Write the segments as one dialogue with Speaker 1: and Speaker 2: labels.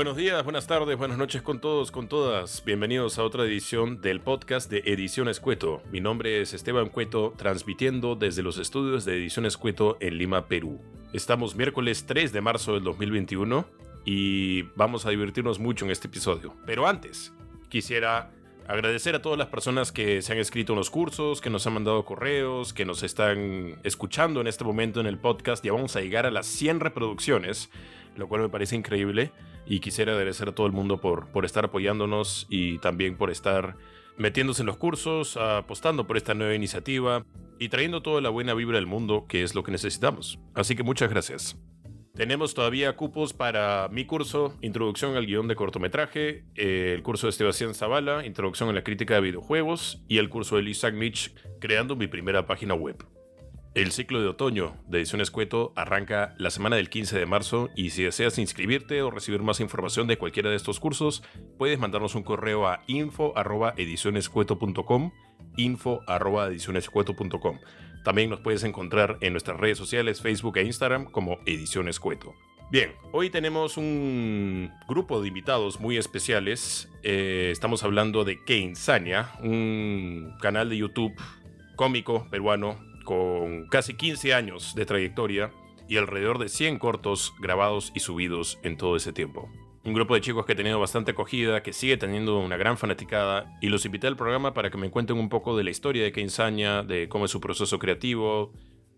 Speaker 1: Buenos días, buenas tardes, buenas noches con todos, con todas. Bienvenidos a otra edición del podcast de Ediciones Cueto. Mi nombre es Esteban Cueto, transmitiendo desde los estudios de Ediciones Cueto en Lima, Perú. Estamos miércoles 3 de marzo del 2021 y vamos a divertirnos mucho en este episodio. Pero antes, quisiera agradecer a todas las personas que se han escrito en los cursos, que nos han mandado correos, que nos están escuchando en este momento en el podcast. Ya vamos a llegar a las 100 reproducciones, lo cual me parece increíble. Y quisiera agradecer a todo el mundo por, por estar apoyándonos y también por estar metiéndose en los cursos, apostando por esta nueva iniciativa y trayendo toda la buena vibra del mundo, que es lo que necesitamos. Así que muchas gracias. Tenemos todavía cupos para mi curso, Introducción al guion de cortometraje, eh, el curso de Sebastián Zavala, Introducción a la crítica de videojuegos y el curso de Isaac Mitch, creando mi primera página web. El ciclo de otoño de Ediciones Cueto arranca la semana del 15 de marzo y si deseas inscribirte o recibir más información de cualquiera de estos cursos, puedes mandarnos un correo a info.edicionescueto.com info.edicionescueto.com También nos puedes encontrar en nuestras redes sociales, Facebook e Instagram como Ediciones Cueto. Bien, hoy tenemos un grupo de invitados muy especiales. Eh, estamos hablando de Que Insania, un canal de YouTube cómico peruano con casi 15 años de trayectoria y alrededor de 100 cortos grabados y subidos en todo ese tiempo. Un grupo de chicos que ha tenido bastante acogida, que sigue teniendo una gran fanaticada, y los invité al programa para que me cuenten un poco de la historia de Keinsaña, de cómo es su proceso creativo,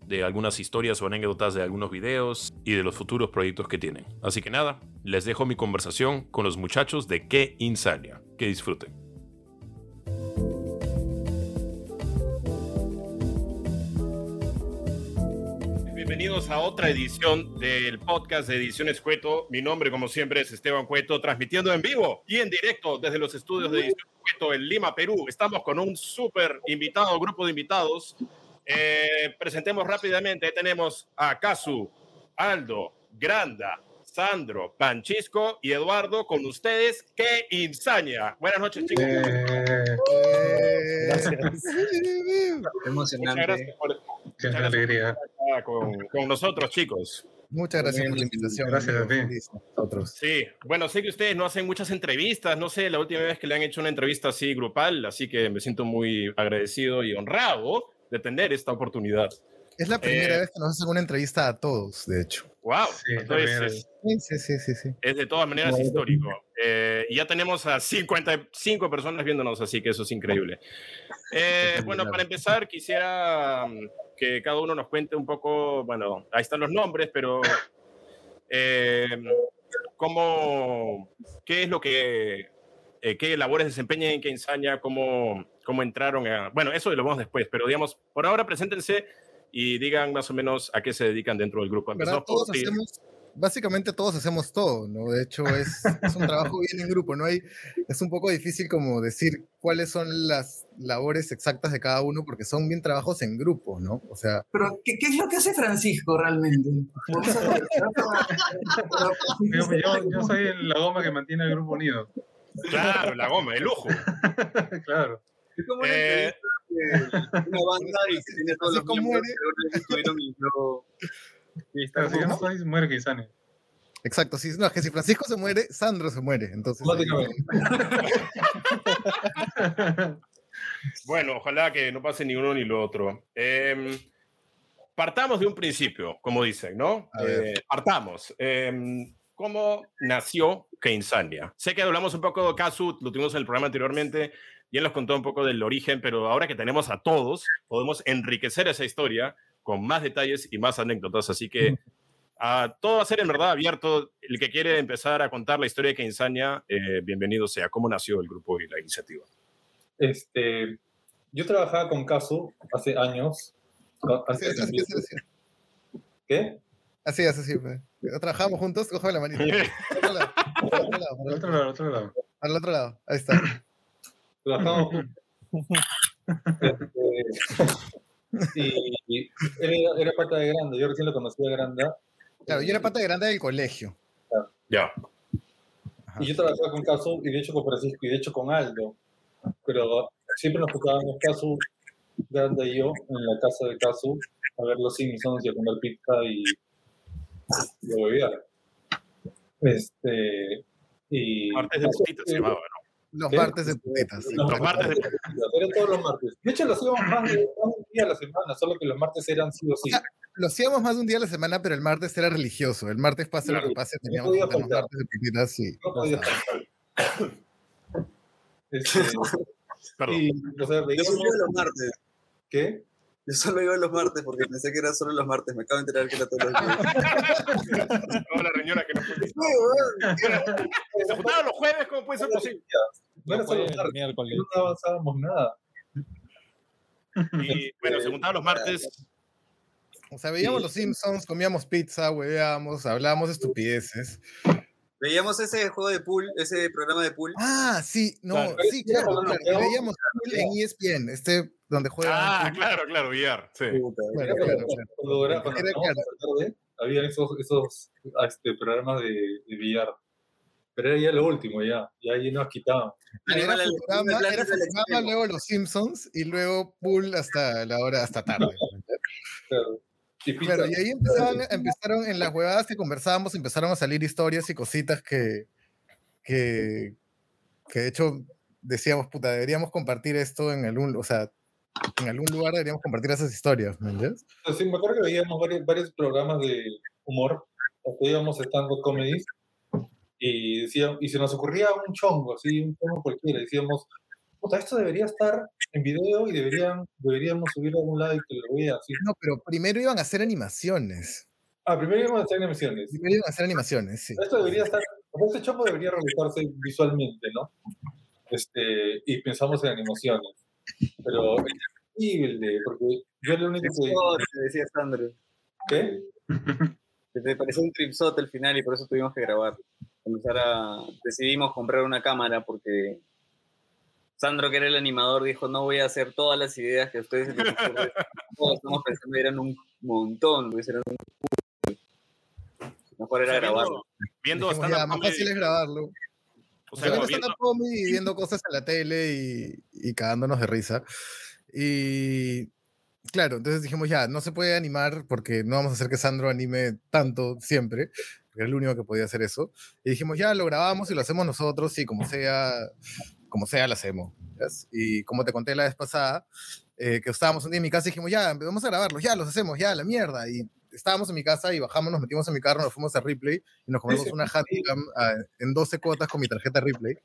Speaker 1: de algunas historias o anécdotas de algunos videos y de los futuros proyectos que tienen. Así que nada, les dejo mi conversación con los muchachos de Que Insania. Que disfruten. Bienvenidos a otra edición del podcast de Ediciones Cueto. Mi nombre, como siempre, es Esteban Cueto, transmitiendo en vivo y en directo desde los estudios de Ediciones Cueto en Lima, Perú. Estamos con un súper invitado, grupo de invitados. Eh, presentemos rápidamente. tenemos a Casu, Aldo, Granda, Sandro, Panchisco y Eduardo con ustedes. ¡Qué insania! Buenas noches, chicos. Eh,
Speaker 2: gracias. Emocionante. Muchas gracias por, Qué alegría.
Speaker 1: Con, con, nosotros, chicos.
Speaker 3: Muchas gracias por la invitación.
Speaker 2: Gracias a ti.
Speaker 1: Sí, bueno, sé que ustedes no hacen muchas entrevistas, no sé, la última vez que le han hecho una entrevista así grupal, así que me siento muy agradecido y honrado de tener esta oportunidad.
Speaker 3: Es la primera eh, vez que nos hacen una entrevista a todos, de hecho.
Speaker 1: ¡Wow! Sí,
Speaker 3: sí, sí, sí,
Speaker 1: Es de todas maneras histórico. Eh, y ya tenemos a 55 personas viéndonos, así que eso es increíble. Eh, bueno, para empezar, quisiera mm, que cada uno nos cuente un poco, bueno, ahí están los nombres, pero ¿cómo, ¿qué es lo que, qué labores desempeñan en que ensaña, cómo, cómo entraron a, bueno, eso lo vemos después, pero digamos, por ahora preséntense y digan más o menos a qué se dedican dentro del grupo.
Speaker 3: todos hacemos, básicamente todos hacemos todo, ¿no? De hecho, es, es un trabajo bien en grupo, ¿no? Hay, es un poco difícil como decir cuáles son las labores exactas de cada uno, porque son bien trabajos en grupo, ¿no? O sea...
Speaker 4: Pero, ¿qué, qué es lo que hace Francisco realmente?
Speaker 2: yo, yo, soy la goma que mantiene el grupo unido.
Speaker 1: Claro, la goma, el lujo.
Speaker 2: claro.
Speaker 4: Es como eh, una banda y que tiene todos los miembros, pero no
Speaker 2: Y está, si no muere.
Speaker 3: Exacto, si, no, que si Francisco se muere, Sandro se muere. Entonces,
Speaker 1: bueno, ojalá que no pase ni uno ni lo otro. Eh, partamos de un principio, como dicen, ¿no? Eh, partamos. Eh, ¿Cómo nació Keinsania? Sé que hablamos un poco de Kazu, lo tuvimos en el programa anteriormente, y él nos contó un poco del origen, pero ahora que tenemos a todos, podemos enriquecer esa historia con más detalles y más anécdotas. Así que a todo va a ser en verdad abierto. El que quiere empezar a contar la historia de Keinsania, eh, bienvenido sea. ¿Cómo nació el grupo y la iniciativa?
Speaker 2: Este, yo trabajaba con Casu hace años.
Speaker 3: Así, así, así,
Speaker 2: ¿Qué?
Speaker 3: Así es, así. Trabajamos juntos, cojo la manita. Al otro lado,
Speaker 2: al otro lado, al otro lado.
Speaker 3: Al otro lado, ahí está.
Speaker 2: Trabajamos este, y era, era, pata de Granda, yo recién lo conocí a Granda.
Speaker 3: Claro, yo era pata de Granda del colegio.
Speaker 1: Ya.
Speaker 2: Y yo trabajaba con Casu, y de hecho con Francisco, y de hecho con Aldo. Pero siempre nos tocábamos Casu, Granda y yo, en la casa de Casu, a ver los Simpsons y a comer pizza y, y a beber. Este, Y
Speaker 1: Martes de putitas se llamaba, ¿no?
Speaker 3: Los
Speaker 2: ¿Qué?
Speaker 3: martes de putitas. sí.
Speaker 1: Los martes de
Speaker 2: Eran todos los martes. De hecho, lo hacíamos más de un día a la semana, solo que los martes eran sí o sí.
Speaker 3: Lo hacíamos más de un día a la semana, pero el martes era religioso. El martes pase lo que
Speaker 2: Claro,
Speaker 3: pase,
Speaker 2: no
Speaker 3: teníamos hacer los martes de putitas, sí.
Speaker 2: No podía faltar. Este,
Speaker 1: Perdón.
Speaker 2: y, o sea,
Speaker 4: Yo
Speaker 2: veíamos,
Speaker 4: los martes.
Speaker 2: ¿qué?
Speaker 4: Yo solo iba los martes porque pensé que era solo los martes. Me acabo de enterar que era todos los días.
Speaker 1: Toda la riñona que no fue.
Speaker 4: Sí.
Speaker 1: Se juntaban los jueves, ¿cómo puede ser posible?
Speaker 2: No era
Speaker 5: No
Speaker 2: solo martes,
Speaker 5: miércoles.
Speaker 2: no avanzábamos nada.
Speaker 1: Y bueno, se juntaban los martes.
Speaker 3: O sea, veíamos
Speaker 2: Sí.
Speaker 3: los Simpsons, comíamos pizza, hueveábamos, hablábamos de estupideces.
Speaker 4: Veíamos ese juego de pool, ese programa de pool.
Speaker 3: Ah, sí, no,
Speaker 5: Claro.
Speaker 3: sí, claro, Veíamos pool en ESPN, este donde juegan.
Speaker 1: Ah, claro, claro, VR. Sí.
Speaker 4: Puta,
Speaker 3: Claro,
Speaker 2: Era
Speaker 3: claro,
Speaker 2: cuando-
Speaker 3: claro.
Speaker 2: cuando era-
Speaker 3: Era
Speaker 2: tarde, había esos, esos este, programas de, de VR. Pero era ya lo último, ya. Ya ahí nos quitaban.
Speaker 3: Era Futurama, era Futurama,
Speaker 4: extremo.
Speaker 3: luego los Simpsons y luego Pool hasta la hora, hasta tarde.
Speaker 2: Claro. Y.
Speaker 3: Claro, y ahí empezaban, empezaron en las huevadas que conversábamos, empezaron a salir historias y cositas que, que, que de hecho decíamos, puta, deberíamos compartir esto en algún, o sea, en algún lugar deberíamos compartir esas historias, ¿me entiendes?
Speaker 2: Sí, me acuerdo que veíamos varios, varios programas de humor, íbamos estando comedies, y, decíamos, y se nos ocurría un chongo, así, un chongo cualquiera. Decíamos, puta, esto debería estar en video y deberían, deberíamos subirlo a algún lado y que lo vea así.
Speaker 3: No, pero primero iban a hacer animaciones.
Speaker 2: Ah, primero íbamos a hacer animaciones.
Speaker 3: Primero iban a hacer animaciones, sí.
Speaker 2: Esto debería estar, este chongo debería realizarse visualmente, ¿no? Este, y pensamos en animaciones. Pero es increíble, porque yo lo único que...
Speaker 4: Tripsote, decía Sandro.
Speaker 2: ¿Qué?
Speaker 4: Que te pareció un tripsote al final y por eso tuvimos que grabar. Comenzar a... Decidimos comprar una cámara porque Sandro, que era el animador, dijo, no voy a hacer todas las ideas que ustedes se les. Todos estamos pensando eran un montón, pues eran un... Mejor era
Speaker 1: O sea, viendo-
Speaker 4: grabarlo.
Speaker 1: Viendo
Speaker 3: Dijimos, ya, más fácil es grabarlo.
Speaker 1: O sea,
Speaker 3: sea, viendo y viendo cosas en la tele y, y cagándonos de risa. Y claro, entonces dijimos, ya, no se puede animar porque no vamos a hacer que Sandro anime tanto siempre, porque era el único que podía hacer eso. Y dijimos, ya, lo grabamos y lo hacemos nosotros y como sea, como sea, lo hacemos. ¿ves? Y como te conté la vez pasada, eh, que estábamos un día en mi casa y dijimos, ya, vamos a grabarlos, ya, los hacemos, ya, la mierda. Y estábamos en mi casa y bajamos, nos metimos en mi carro, nos fuimos a Ripley y nos compramos una Handicam ah, en 12 cuotas con mi tarjeta Ripley.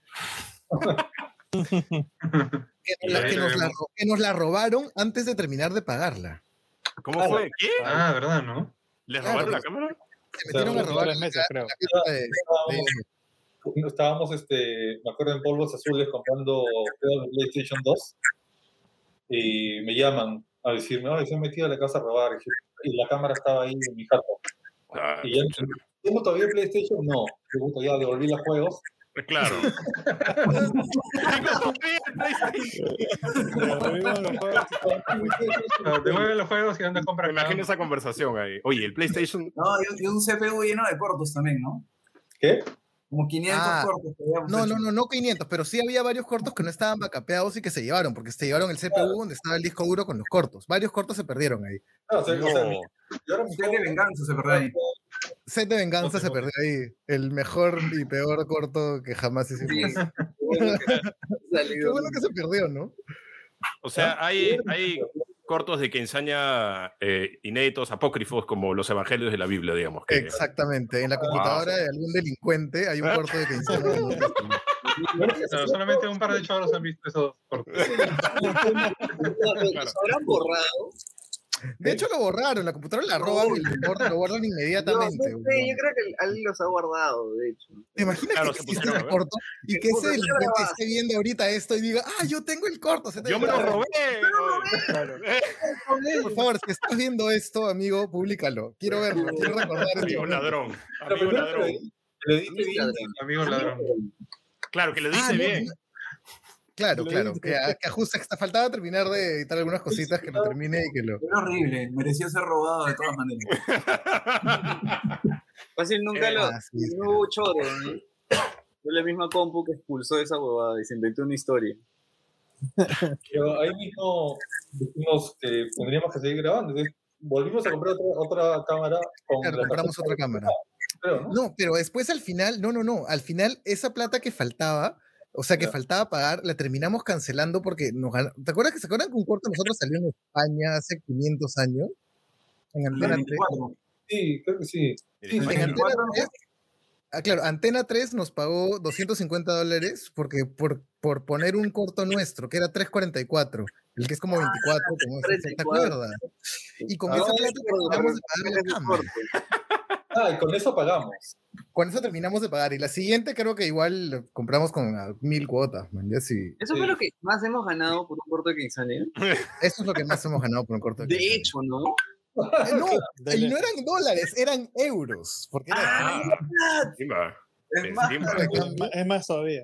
Speaker 3: que, nos la, que nos la ro- que nos la robaron antes de terminar de pagarla.
Speaker 1: ¿Cómo fue? ¿Qué?
Speaker 6: Ah, ¿verdad, no?
Speaker 1: ¿Les
Speaker 3: Claro,
Speaker 1: robaron la cámara?
Speaker 3: Se metieron a robar
Speaker 5: tres
Speaker 3: la,
Speaker 5: meses, creo.
Speaker 3: la fiesta de- de-
Speaker 2: estábamos, este, me acuerdo, en Polvos Azules comprando PlayStation 2 y me llaman a decirme, ay, se han metido a la casa a robar. Y, dije, "Y la cámara estaba ahí en mi jato.
Speaker 1: Ah,
Speaker 2: Y ya, ¿tengo todavía el PlayStation? No. Puta, ya devolví los juegos.
Speaker 1: claro. Tengo todavía el PlayStation.
Speaker 6: No, devuelve los juegos y anda a comprar
Speaker 1: imagino esa conversación ahí. Oye, el PlayStation.
Speaker 7: No, y un CPU lleno de cortos también, ¿no?
Speaker 2: ¿Qué?
Speaker 7: Como 500
Speaker 3: Ah,
Speaker 7: cortos
Speaker 3: No,
Speaker 7: hecho.
Speaker 3: no, no, no 500, pero sí había varios cortos que no estaban backupeados y que se llevaron, porque se llevaron el CPU donde estaba el disco duro con los cortos. Varios cortos se perdieron ahí.
Speaker 2: No, o sea, o sea,
Speaker 1: No.
Speaker 2: ahora mi
Speaker 7: Set de venganza se perdió ahí.
Speaker 3: Set de venganza se perdió ahí. El mejor y peor corto que jamás hicimos.
Speaker 4: Sí, qué bueno que ha
Speaker 3: Qué
Speaker 4: salido.
Speaker 3: bueno que se perdió, ¿no?
Speaker 1: O sea, hay, hay cortos de que ensaña eh, inéditos, apócrifos, como los evangelios de la Biblia, digamos. Que,
Speaker 3: Exactamente. En la computadora de algún delincuente hay un corto de que Testamento.
Speaker 6: Pero solamente un par de choros han visto esos cortos.
Speaker 4: ¿Los habrán borrado?
Speaker 3: De hecho, lo borraron. La computadora la roban y lo borran, lo borran
Speaker 4: No,
Speaker 3: inmediatamente.
Speaker 4: no sé, yo creo que alguien los ha guardado, de hecho.
Speaker 3: ¿Te imaginas
Speaker 1: Claro,
Speaker 3: que
Speaker 1: se
Speaker 3: existe el corto y que ese
Speaker 4: Puta, ¿qué
Speaker 3: delincuente
Speaker 4: grabas?
Speaker 3: esté viendo ahorita esto y diga, ah, yo tengo el corto? se te
Speaker 1: Yo me lo
Speaker 3: grabó".
Speaker 1: robé. oye.
Speaker 3: Por favor, si estás viendo esto, amigo, públicalo. Quiero verlo, quiero recordar
Speaker 1: Amigo ladrón. Amigo ladrón.
Speaker 2: que lo edite bien.
Speaker 6: Amigo ladrón.
Speaker 1: Claro, que lo dice
Speaker 3: Ah, no,
Speaker 1: bien.
Speaker 3: Claro,
Speaker 7: Lo
Speaker 3: claro, que, a- que ajuste, que faltaba terminar de editar algunas cositas, que lo termine y que lo...
Speaker 7: Era horrible, merecía ser robado de todas maneras.
Speaker 4: Fácil nunca lo.
Speaker 3: Ah.
Speaker 4: No hubo choro, ¿no? Fue la misma compu que expulsó esa huevada y se inventó una historia.
Speaker 2: Pero ahí mismo dijimos que tendríamos que seguir grabando. Entonces, volvimos a comprar otra, otra cámara con
Speaker 3: Claro,
Speaker 2: la
Speaker 3: compramos otra cámara.
Speaker 2: creo, ¿no?
Speaker 3: No, pero después al final, no, no, no, al final esa plata que faltaba, o sea, que faltaba pagar, la terminamos cancelando porque nos ¿Te acuerdas que se acuerdan que un corto de nosotros salió en España hace 500 años? En Antena 3.
Speaker 7: 24.
Speaker 2: Sí, creo que sí.
Speaker 1: En
Speaker 3: Sí, en. Antena
Speaker 7: 24,
Speaker 3: 3, ah, claro, Antena 3 nos pagó 250 dólares porque por, por poner un corto nuestro, que era 344, el que es como 24, como ese, ¿te
Speaker 4: 34.
Speaker 3: acuerdas? Y con
Speaker 4: Ah,
Speaker 3: esa
Speaker 4: me
Speaker 3: plata terminamos de pagar la
Speaker 4: corte.
Speaker 2: Ah, y con eso pagamos.
Speaker 3: Con eso terminamos de pagar. Y la siguiente creo que igual compramos con mil cuotas, man. Ya sí.
Speaker 4: Eso
Speaker 2: Sí.
Speaker 4: fue lo que más hemos ganado por un corto de Quinzania.
Speaker 3: Eso es lo que más hemos ganado por un corto
Speaker 4: De
Speaker 3: Quinceañera.
Speaker 4: hecho, ¿no?
Speaker 3: Eh, no, y no eran dólares, eran euros. Porque era
Speaker 1: Ah, encima.
Speaker 4: Es más,
Speaker 1: Encima.
Speaker 3: de
Speaker 5: Es más todavía.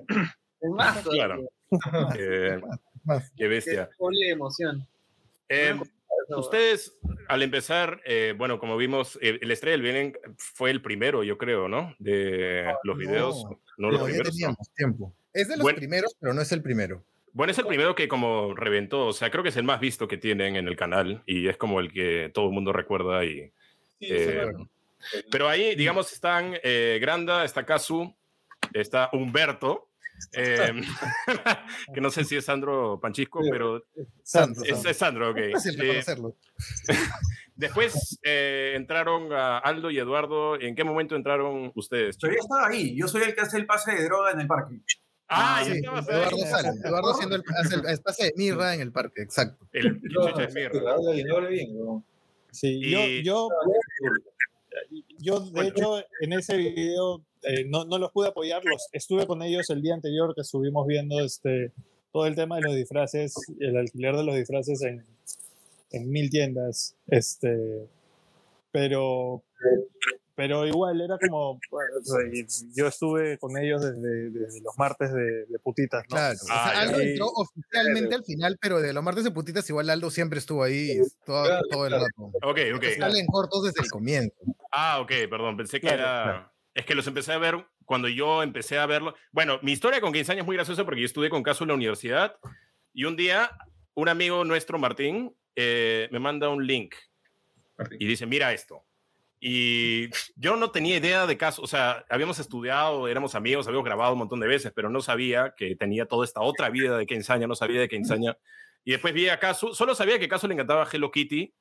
Speaker 4: es más.
Speaker 1: Claro. Eh,
Speaker 3: más.
Speaker 1: qué bestia.
Speaker 4: Qué emoción.
Speaker 1: Eh, ustedes, al empezar, eh, bueno, como vimos, eh, el Estrella del Belén fue el primero, yo creo, ¿no? De los
Speaker 3: no.
Speaker 1: videos. No, los primeros.
Speaker 3: tiempo. Es de los
Speaker 1: Bueno.
Speaker 3: primeros, pero no es el primero.
Speaker 1: Bueno, es el primero que como reventó, o sea, creo que es el más visto que tienen en el canal y es como el que todo el mundo recuerda y...
Speaker 2: Sí,
Speaker 1: eh, pero ahí, digamos, están eh, Granda, está Kazu, está Humberto, eh, que no sé si es Sandro Panchisco,
Speaker 2: Sí.
Speaker 1: pero
Speaker 3: Sandro,
Speaker 1: es,
Speaker 3: Sandro.
Speaker 1: es Sandro, ok.
Speaker 3: Fácil
Speaker 1: Eh,
Speaker 3: reconocerlo.
Speaker 1: después eh, entraron a Aldo y Eduardo. ¿En qué momento entraron ustedes?
Speaker 7: Pero yo estaba ahí. Yo soy el que hace el pase de droga en el parque.
Speaker 1: Ah,
Speaker 3: Sí. Eduardo sale. Eduardo haciendo el, hace el espacio de mirra en el parque, exacto.
Speaker 1: El
Speaker 2: No,
Speaker 1: chucha
Speaker 2: no,
Speaker 1: es mierda.
Speaker 2: habla bien, habla bien, weón.
Speaker 5: Sí,
Speaker 1: Y-
Speaker 5: yo, yo, yo de
Speaker 1: Bueno.
Speaker 5: hecho en ese video eh, no, no los pude apoyar, los, estuve con ellos el día anterior que estuvimos viendo este, todo el tema de los disfraces, el alquiler de los disfraces en, en mil tiendas, este, pero, pero igual era como, yo estuve con ellos desde, desde los martes de, de putitas, ¿no?
Speaker 3: Claro. O
Speaker 1: Ah,
Speaker 3: sea. Aldo
Speaker 5: Y-
Speaker 3: entró oficialmente al final, pero de los martes de putitas igual Aldo siempre estuvo ahí todo,
Speaker 2: Claro,
Speaker 3: todo el rato.
Speaker 1: Ok, ok.
Speaker 3: Salen cortos desde el comienzo.
Speaker 1: Ah, ok, perdón, pensé que
Speaker 5: Claro,
Speaker 1: era...
Speaker 3: claro.
Speaker 1: Es que los empecé a ver cuando yo empecé a verlo. Bueno, mi historia con 15 años es muy graciosa porque yo estudié con Caso en la universidad y un día un amigo nuestro, Martín, eh, me manda un link
Speaker 2: Martín.
Speaker 1: y dice, mira esto. Y yo no tenía idea de caso, o sea, habíamos estudiado, éramos amigos, habíamos grabado un montón de veces, pero no sabía que tenía toda esta otra vida de Kenzaña, no sabía de Kenzaña. Y después vi a Caso, solo sabía que Caso le encantaba Hello Kitty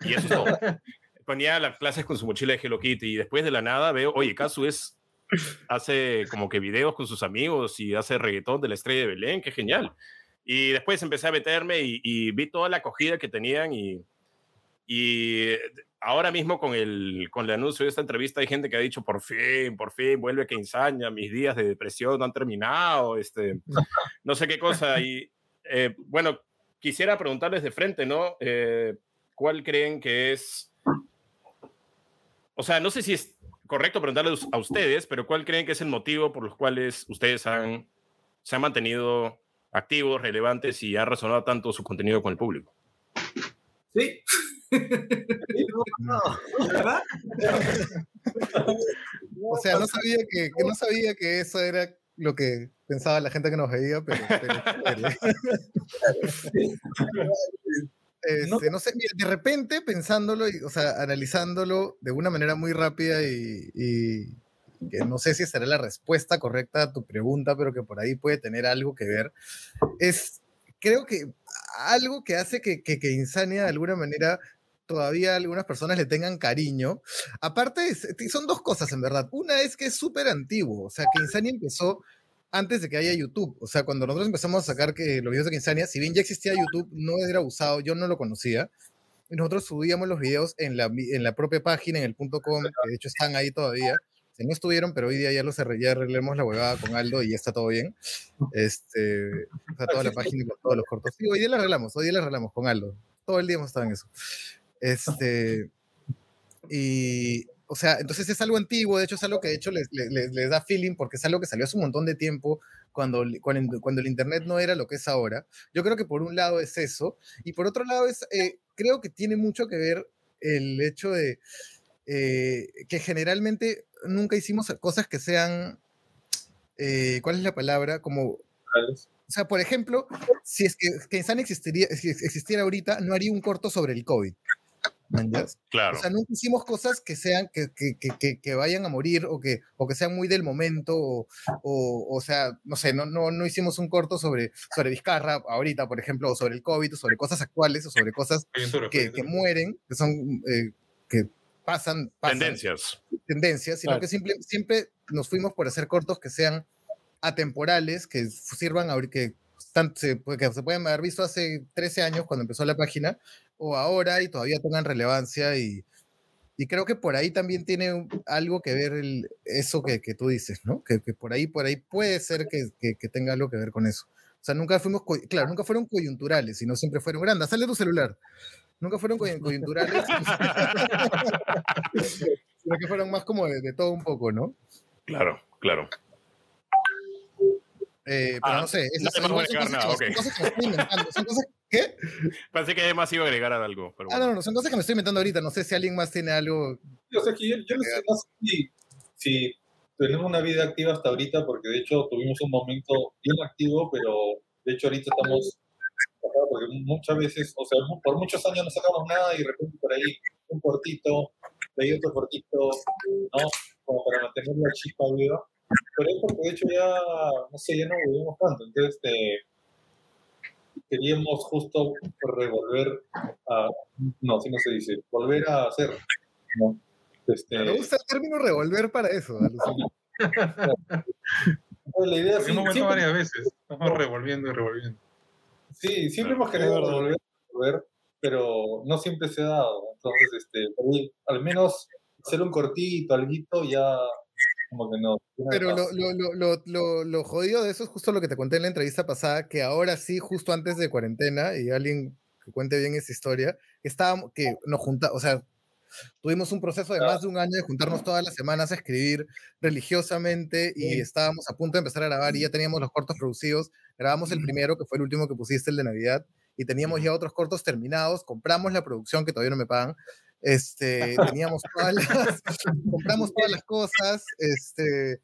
Speaker 1: y eso es todo. Ponía las clases con su mochila de Hello Kitty y después de la nada veo, oye, Caso es, hace como que videos con sus amigos y hace reggaetón de la estrella de Belén, qué genial. Y después empecé a meterme y, y vi toda la acogida que tenían y, y ahora mismo con el, con el anuncio de esta entrevista hay gente que ha dicho, por fin, por fin, vuelve Quinzaña, mis días de depresión no han terminado, este, no sé qué cosa. Y eh, bueno, quisiera preguntarles de frente, ¿no? Eh, ¿Cuál creen que es... O sea, no sé si es correcto preguntarles a ustedes, pero ¿cuál creen que es el motivo por los cuales ustedes han, se han mantenido activos, relevantes y ha resonado tanto su contenido con el público?
Speaker 7: ¿Sí? ¿Verdad?
Speaker 3: O sea, no sabía que, que no sabía que eso era lo que pensaba la gente que nos veía, pero, pero Este, no sé, mira, de repente pensándolo, y, o sea, analizándolo de una manera muy rápida y, y que no sé si será la respuesta correcta a tu pregunta, pero que por ahí puede tener algo que ver, es, creo que algo que hace que, que, que Insania de alguna manera todavía algunas personas le tengan cariño. Aparte, son dos cosas en verdad. Una es que es súper antiguo, o sea, que Insania empezó antes de que haya YouTube. O sea, cuando nosotros empezamos a sacar que los videos de Quinzania, si bien ya existía YouTube, no era usado, yo no lo conocía. Nosotros subíamos los videos en la, en la propia página, en el punto .com, que de hecho están ahí todavía. Si no estuvieron, pero hoy día ya los ya arreglamos la huevada con Aldo y ya está todo bien. Este, o sea, toda la página con todos los cortos. Sí, hoy día la arreglamos, hoy día la arreglamos con Aldo. Todo el día hemos estado en eso. Este, y, o sea, entonces es algo antiguo, de hecho es algo que de hecho les, les- da feeling porque es algo que salió hace un montón de tiempo cuando, cuando, cuando el Internet no era lo que es ahora. Yo creo que por un lado es eso, y por otro lado es, eh, creo que tiene mucho que ver el hecho de eh, que generalmente nunca hicimos cosas que sean, eh, ¿cuál es la palabra? Como o sea, por ejemplo, si es que Kenzan existiría, si existiera ahorita, no haría un corto sobre el COVID.
Speaker 1: Claro.
Speaker 3: O sea, nunca hicimos cosas que sean, que, que, que, que, que vayan a morir o que, o que sean muy del momento, o, o, o sea, no sé, no, no, no hicimos un corto sobre, sobre Vizcarra ahorita, por ejemplo, o sobre el COVID, o sobre cosas actuales, o sobre cosas que, mueren, que son, eh, que pasan, pasan
Speaker 1: Tendencias.
Speaker 3: tendencias, sino
Speaker 5: Claro.
Speaker 3: que simple- siempre nos fuimos por hacer cortos que sean atemporales, que sirvan ahorita, que, tan- se, pues, que se pueden haber visto hace 13 años cuando empezó la página, o ahora y todavía tengan relevancia y, y creo que por ahí también tiene algo que ver el, eso que, que tú dices, ¿no? Que, que por ahí, por ahí puede ser que, que- tenga algo que ver con eso. O sea, nunca fuimos, claro, nunca fueron coyunturales, sino siempre fueron grandes. Sale tu celular. Nunca fueron coy- coyunturales, sino que fueron más como de, de todo un poco, ¿no?
Speaker 1: Claro, claro.
Speaker 3: Eh, pero
Speaker 1: Ah,
Speaker 3: no sé, esas
Speaker 1: más a
Speaker 3: son
Speaker 1: agregar
Speaker 3: cosas, que,
Speaker 1: nada,
Speaker 3: son cosas que me estoy inventando. Son cosas, ¿Qué?
Speaker 1: Pensé que además iba a agregar algo. Pero
Speaker 3: Ah,
Speaker 1: bueno.
Speaker 3: no, no, son cosas que me estoy inventando ahorita. No sé si alguien más tiene algo.
Speaker 2: O sea, que yo, yo no sé, no sé si, si tenemos una vida activa hasta ahorita, porque de hecho tuvimos un momento bien activo, pero de hecho ahorita estamos, porque muchas veces, o sea, por muchos años no sacamos nada y de repente por ahí un cortito, de ahí otro cortito, ¿no? Como para mantener la chispa viva. Pero es porque de hecho ya, no sé, ya no vivimos tanto, entonces este, queríamos justo revolver a, no, así no se dice, volver a hacer, ¿no? Este,
Speaker 3: Me gusta el término revolver para eso. alucina.
Speaker 2: la idea
Speaker 6: hemos vuelto
Speaker 2: siempre,
Speaker 6: varias veces. Estamos revolviendo y revolviendo.
Speaker 2: sí, siempre hemos
Speaker 5: Es
Speaker 2: querido
Speaker 5: verdad.
Speaker 2: volver a volver, pero no siempre se ha dado. Entonces, este, por al menos hacer un cortito, alguito, ya como que no.
Speaker 3: Pero lo, lo, lo, lo, jodido de eso es justo lo que te conté en la entrevista pasada, que ahora sí, justo antes de cuarentena, y alguien que cuente bien esa historia, estábamos, que nos juntamos, o sea, tuvimos un proceso de más de un año de juntarnos todas las semanas a escribir religiosamente y
Speaker 2: Sí.
Speaker 3: estábamos a punto de empezar a grabar y ya teníamos los cortos producidos. Grabamos el primero, que fue el último que pusiste, el de Navidad, y teníamos ya otros cortos terminados. Compramos la producción, que todavía no me pagan. Este, teníamos todas las, compramos todas las cosas, este,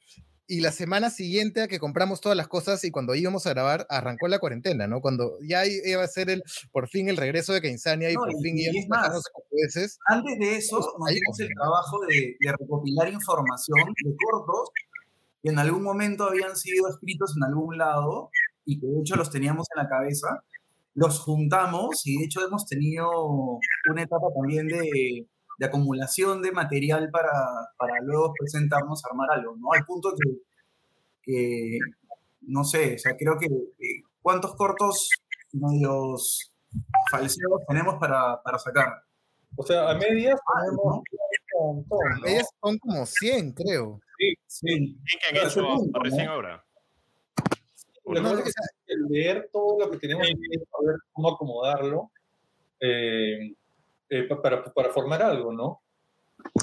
Speaker 3: y la semana siguiente a que compramos todas las cosas y cuando íbamos a grabar, arrancó la cuarentena, ¿no? Cuando ya iba a ser el, por fin el regreso de Keinsania y
Speaker 8: No,
Speaker 3: por
Speaker 8: y-
Speaker 3: fin íbamos a
Speaker 8: más,
Speaker 3: estupideces.
Speaker 8: Antes de eso, nos dimos el trabajo de, de recopilar información de cortos que en algún momento habían sido escritos en algún lado y que de hecho los teníamos en la cabeza. Los juntamos y de hecho hemos tenido una etapa también de, de acumulación de material para, para luego presentarnos, armar algo, ¿no? Al punto que, que, no sé, o sea, creo que eh, cuántos cortos medios falseados tenemos para, para sacar.
Speaker 2: O sea, a medias
Speaker 8: Ah,
Speaker 2: tenemos un montón, ¿no?
Speaker 3: Ellas son como 100, creo.
Speaker 2: Sí, sí.
Speaker 1: ¿Quién que han hecho recién ahora?
Speaker 2: Lo
Speaker 3: No,
Speaker 2: que
Speaker 3: no,
Speaker 2: pasa es que el leer todo lo que tenemos que saber cómo acomodarlo eh, eh, pa- para, para formar algo, ¿no?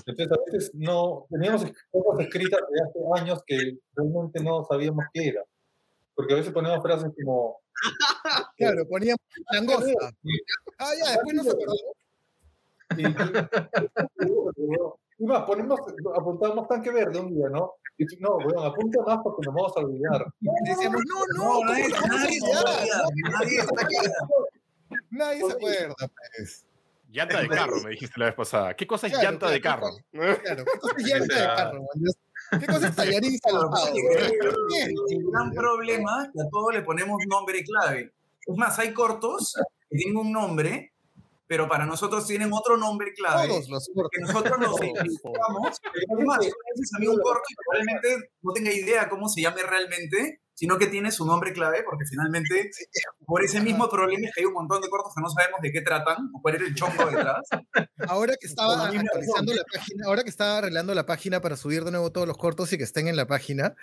Speaker 2: Entonces, a veces no teníamos cosas escritas de hace años que realmente no sabíamos qué era. Porque a veces ponemos frases como.
Speaker 3: Claro, poníamos langosta. Ah, ya, después nos acordamos.
Speaker 2: Y, y más, ponemos, apuntamos tan que verde un día, ¿no? Y tú, no, bueno, apunta más porque nos vamos a olvidar.
Speaker 3: Y decíamos, no, no,
Speaker 8: No,
Speaker 3: ¿cómo
Speaker 8: nadie, nadie se
Speaker 3: olvidar?
Speaker 8: acuerda, nadie se acuerda.
Speaker 3: Nadie se acuerda, pues.
Speaker 1: Llanta de carro, me dijiste la vez pasada. ¿Qué cosa es
Speaker 3: Claro,
Speaker 1: llanta de
Speaker 3: claro,
Speaker 1: carro?
Speaker 3: Claro, ¿qué cosa es llanta de carro? ¿Qué cosa es tallarín salvado?
Speaker 8: El gran problema es que a todo le ponemos nombre clave. Es más, hay cortos que tienen un nombre, pero para nosotros tienen otro nombre clave.
Speaker 3: Todos los cortos.
Speaker 8: que nosotros nos identificamos. Es más, tú le dices a mí un corto y probablemente no tenga idea cómo se llame realmente, sino que tiene su nombre clave, porque finalmente, por ese mismo problema es que hay un montón de cortos que no sabemos de qué tratan o cuál era el chongo detrás.
Speaker 3: Ahora que estaba actualizando la página, ahora que estaba arreglando la página para subir de nuevo todos los cortos y que estén en la página,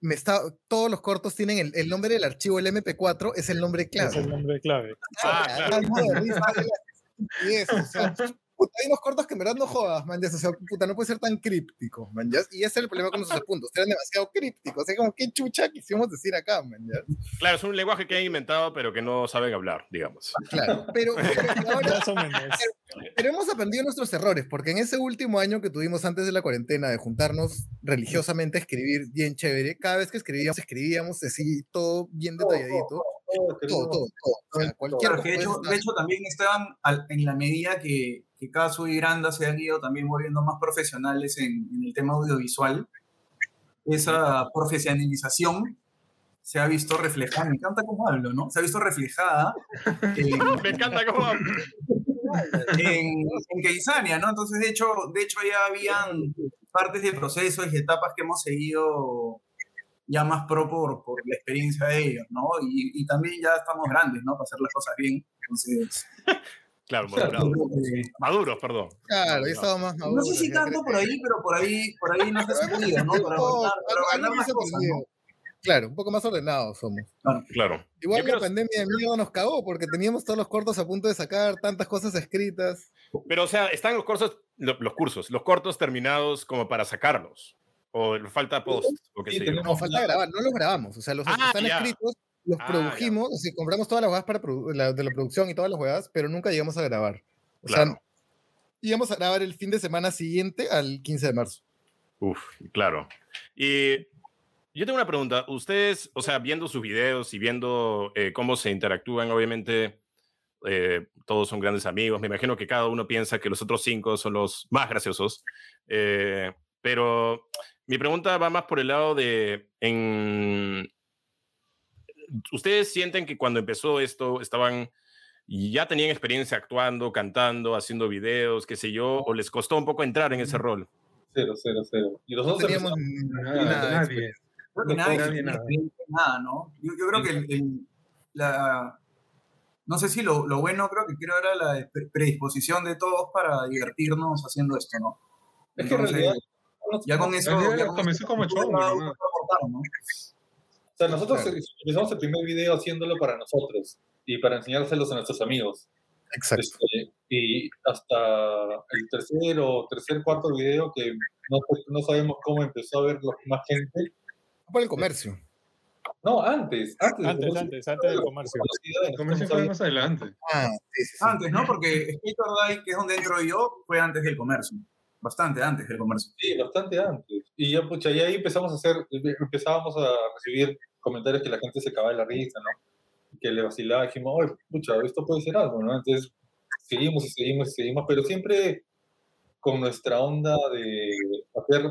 Speaker 3: me está, todos los cortos tienen el, el nombre del archivo, el MP4 es el nombre
Speaker 5: Es
Speaker 3: clave.
Speaker 5: el nombre clave.
Speaker 1: Ah,
Speaker 3: Ah,
Speaker 1: claro.
Speaker 3: la estupidez, o sea, puta, hay unos cortos que en verdad no jodas, man, ya, o sea, puta, no puede ser tan críptico, man, ya, y ese es el problema con nuestros apuntos, eran demasiado crípticos, o sea, como, ¿qué chucha quisimos decir acá, man, ya?
Speaker 1: Claro, es un lenguaje que han inventado, pero que no saben hablar, digamos.
Speaker 3: Claro, pero, pero ahora,
Speaker 5: Más o menos.
Speaker 3: Pero hemos aprendido nuestros errores, porque en ese último año que tuvimos antes de la cuarentena de juntarnos religiosamente a escribir bien chévere, cada vez que escribíamos, escribíamos así todo bien detalladito.
Speaker 2: Todo,
Speaker 3: todo, todo, todo. O sea, cualquier
Speaker 8: Claro, que de, hecho, de hecho también estaban al- en la medida que, que Casu y Granda se han ido también volviendo más profesionales en, en el tema audiovisual, esa profesionalización se ha visto reflejada, me encanta cómo hablo, ¿no? Se ha visto reflejada en,
Speaker 1: Me encanta cómo...
Speaker 8: en, en Keizania, ¿no? Entonces, de hecho, de hecho ya habían partes de procesos y etapas que hemos seguido ya más pro por, por la experiencia de ellos, ¿no? Y, y también ya estamos grandes, ¿no? Para hacer las cosas bien. Entonces,
Speaker 1: Claro,
Speaker 8: eh,
Speaker 1: Maduros, perdón.
Speaker 3: Claro, ya estaba más
Speaker 8: no
Speaker 3: maduro,
Speaker 8: sé si tanto por ahí, pero por ahí, por ahí no se ha sentido, ¿no? Para
Speaker 3: No,
Speaker 8: ganar, para
Speaker 3: algo
Speaker 8: ganar
Speaker 3: más
Speaker 8: cosas, ¿no?
Speaker 3: Claro, un poco más ordenados somos.
Speaker 1: Claro.
Speaker 3: Igual
Speaker 1: Yo
Speaker 3: la
Speaker 1: creo-
Speaker 3: pandemia de mierda nos cagó porque teníamos todos los cortos a punto de sacar, tantas cosas escritas.
Speaker 1: Pero, o sea, están los cursos, lo- los cursos, los cortos terminados como para sacarlos. O falta post, o qué
Speaker 2: Sí,
Speaker 3: No, falta grabar, no los grabamos. O sea, los
Speaker 1: Ah,
Speaker 3: están
Speaker 1: ya.
Speaker 3: escritos, los
Speaker 1: Ah,
Speaker 3: produjimos, o sea, compramos todas las huevadas para la- de la producción y todas las huevadas, pero nunca llegamos a grabar. O
Speaker 1: Claro.
Speaker 3: sea, íbamos a grabar el fin de semana siguiente al 15 de marzo.
Speaker 1: Uf, claro. Y yo tengo una pregunta. Ustedes, o sea, viendo sus videos y viendo eh, cómo se interactúan, obviamente eh, todos son grandes amigos. Me imagino que cada uno piensa que los otros cinco son los más graciosos. Eh, pero mi pregunta va más por el lado de, en, ¿ustedes sienten que cuando empezó esto estaban, ya tenían experiencia actuando, cantando, haciendo videos, qué sé yo, o les costó un poco entrar en ese rol?
Speaker 2: Cero, cero, cero. Y
Speaker 3: No
Speaker 2: nosotros
Speaker 3: teníamos
Speaker 2: empezamos-
Speaker 6: Nada,
Speaker 3: nada de
Speaker 6: nadie.
Speaker 8: Creo que nadie
Speaker 6: Nadie,
Speaker 8: tiene
Speaker 6: nada.
Speaker 8: ¿no? Yo, yo creo que el- el- la, no sé si lo, lo bueno creo que creo era la pre- predisposición de todos para divertirnos haciendo esto, ¿no?
Speaker 2: Es que en
Speaker 8: Entonces,
Speaker 2: realidad,
Speaker 8: ya con eso... Ya
Speaker 6: comenzó como show, ¿no?
Speaker 2: o sea, nosotros
Speaker 3: Claro.
Speaker 2: empezamos el primer video haciéndolo para nosotros y para enseñárselos a nuestros amigos.
Speaker 3: Exacto.
Speaker 2: Este, y hasta el tercer o tercer, cuarto video que no, no sabemos cómo empezó a ver más gente.
Speaker 3: Por el comercio.
Speaker 2: No, antes, antes.
Speaker 5: Antes, antes, antes del comercio.
Speaker 6: El comercio fue más adelante.
Speaker 3: Ah, sí, sí, sí.
Speaker 8: Antes, ¿no? Porque Skater que es donde entro yo, fue antes del comercio. Bastante antes del comercio.
Speaker 2: Sí, bastante antes. Y ya, pucha, y ahí empezamos a hacer, empezábamos a recibir comentarios que la gente se cagaba de la risa, ¿no? Que le vacilaba, dijimos, oye, pucha, esto puede ser algo, ¿no? Entonces, seguimos y seguimos y seguimos, pero siempre con nuestra onda de hacer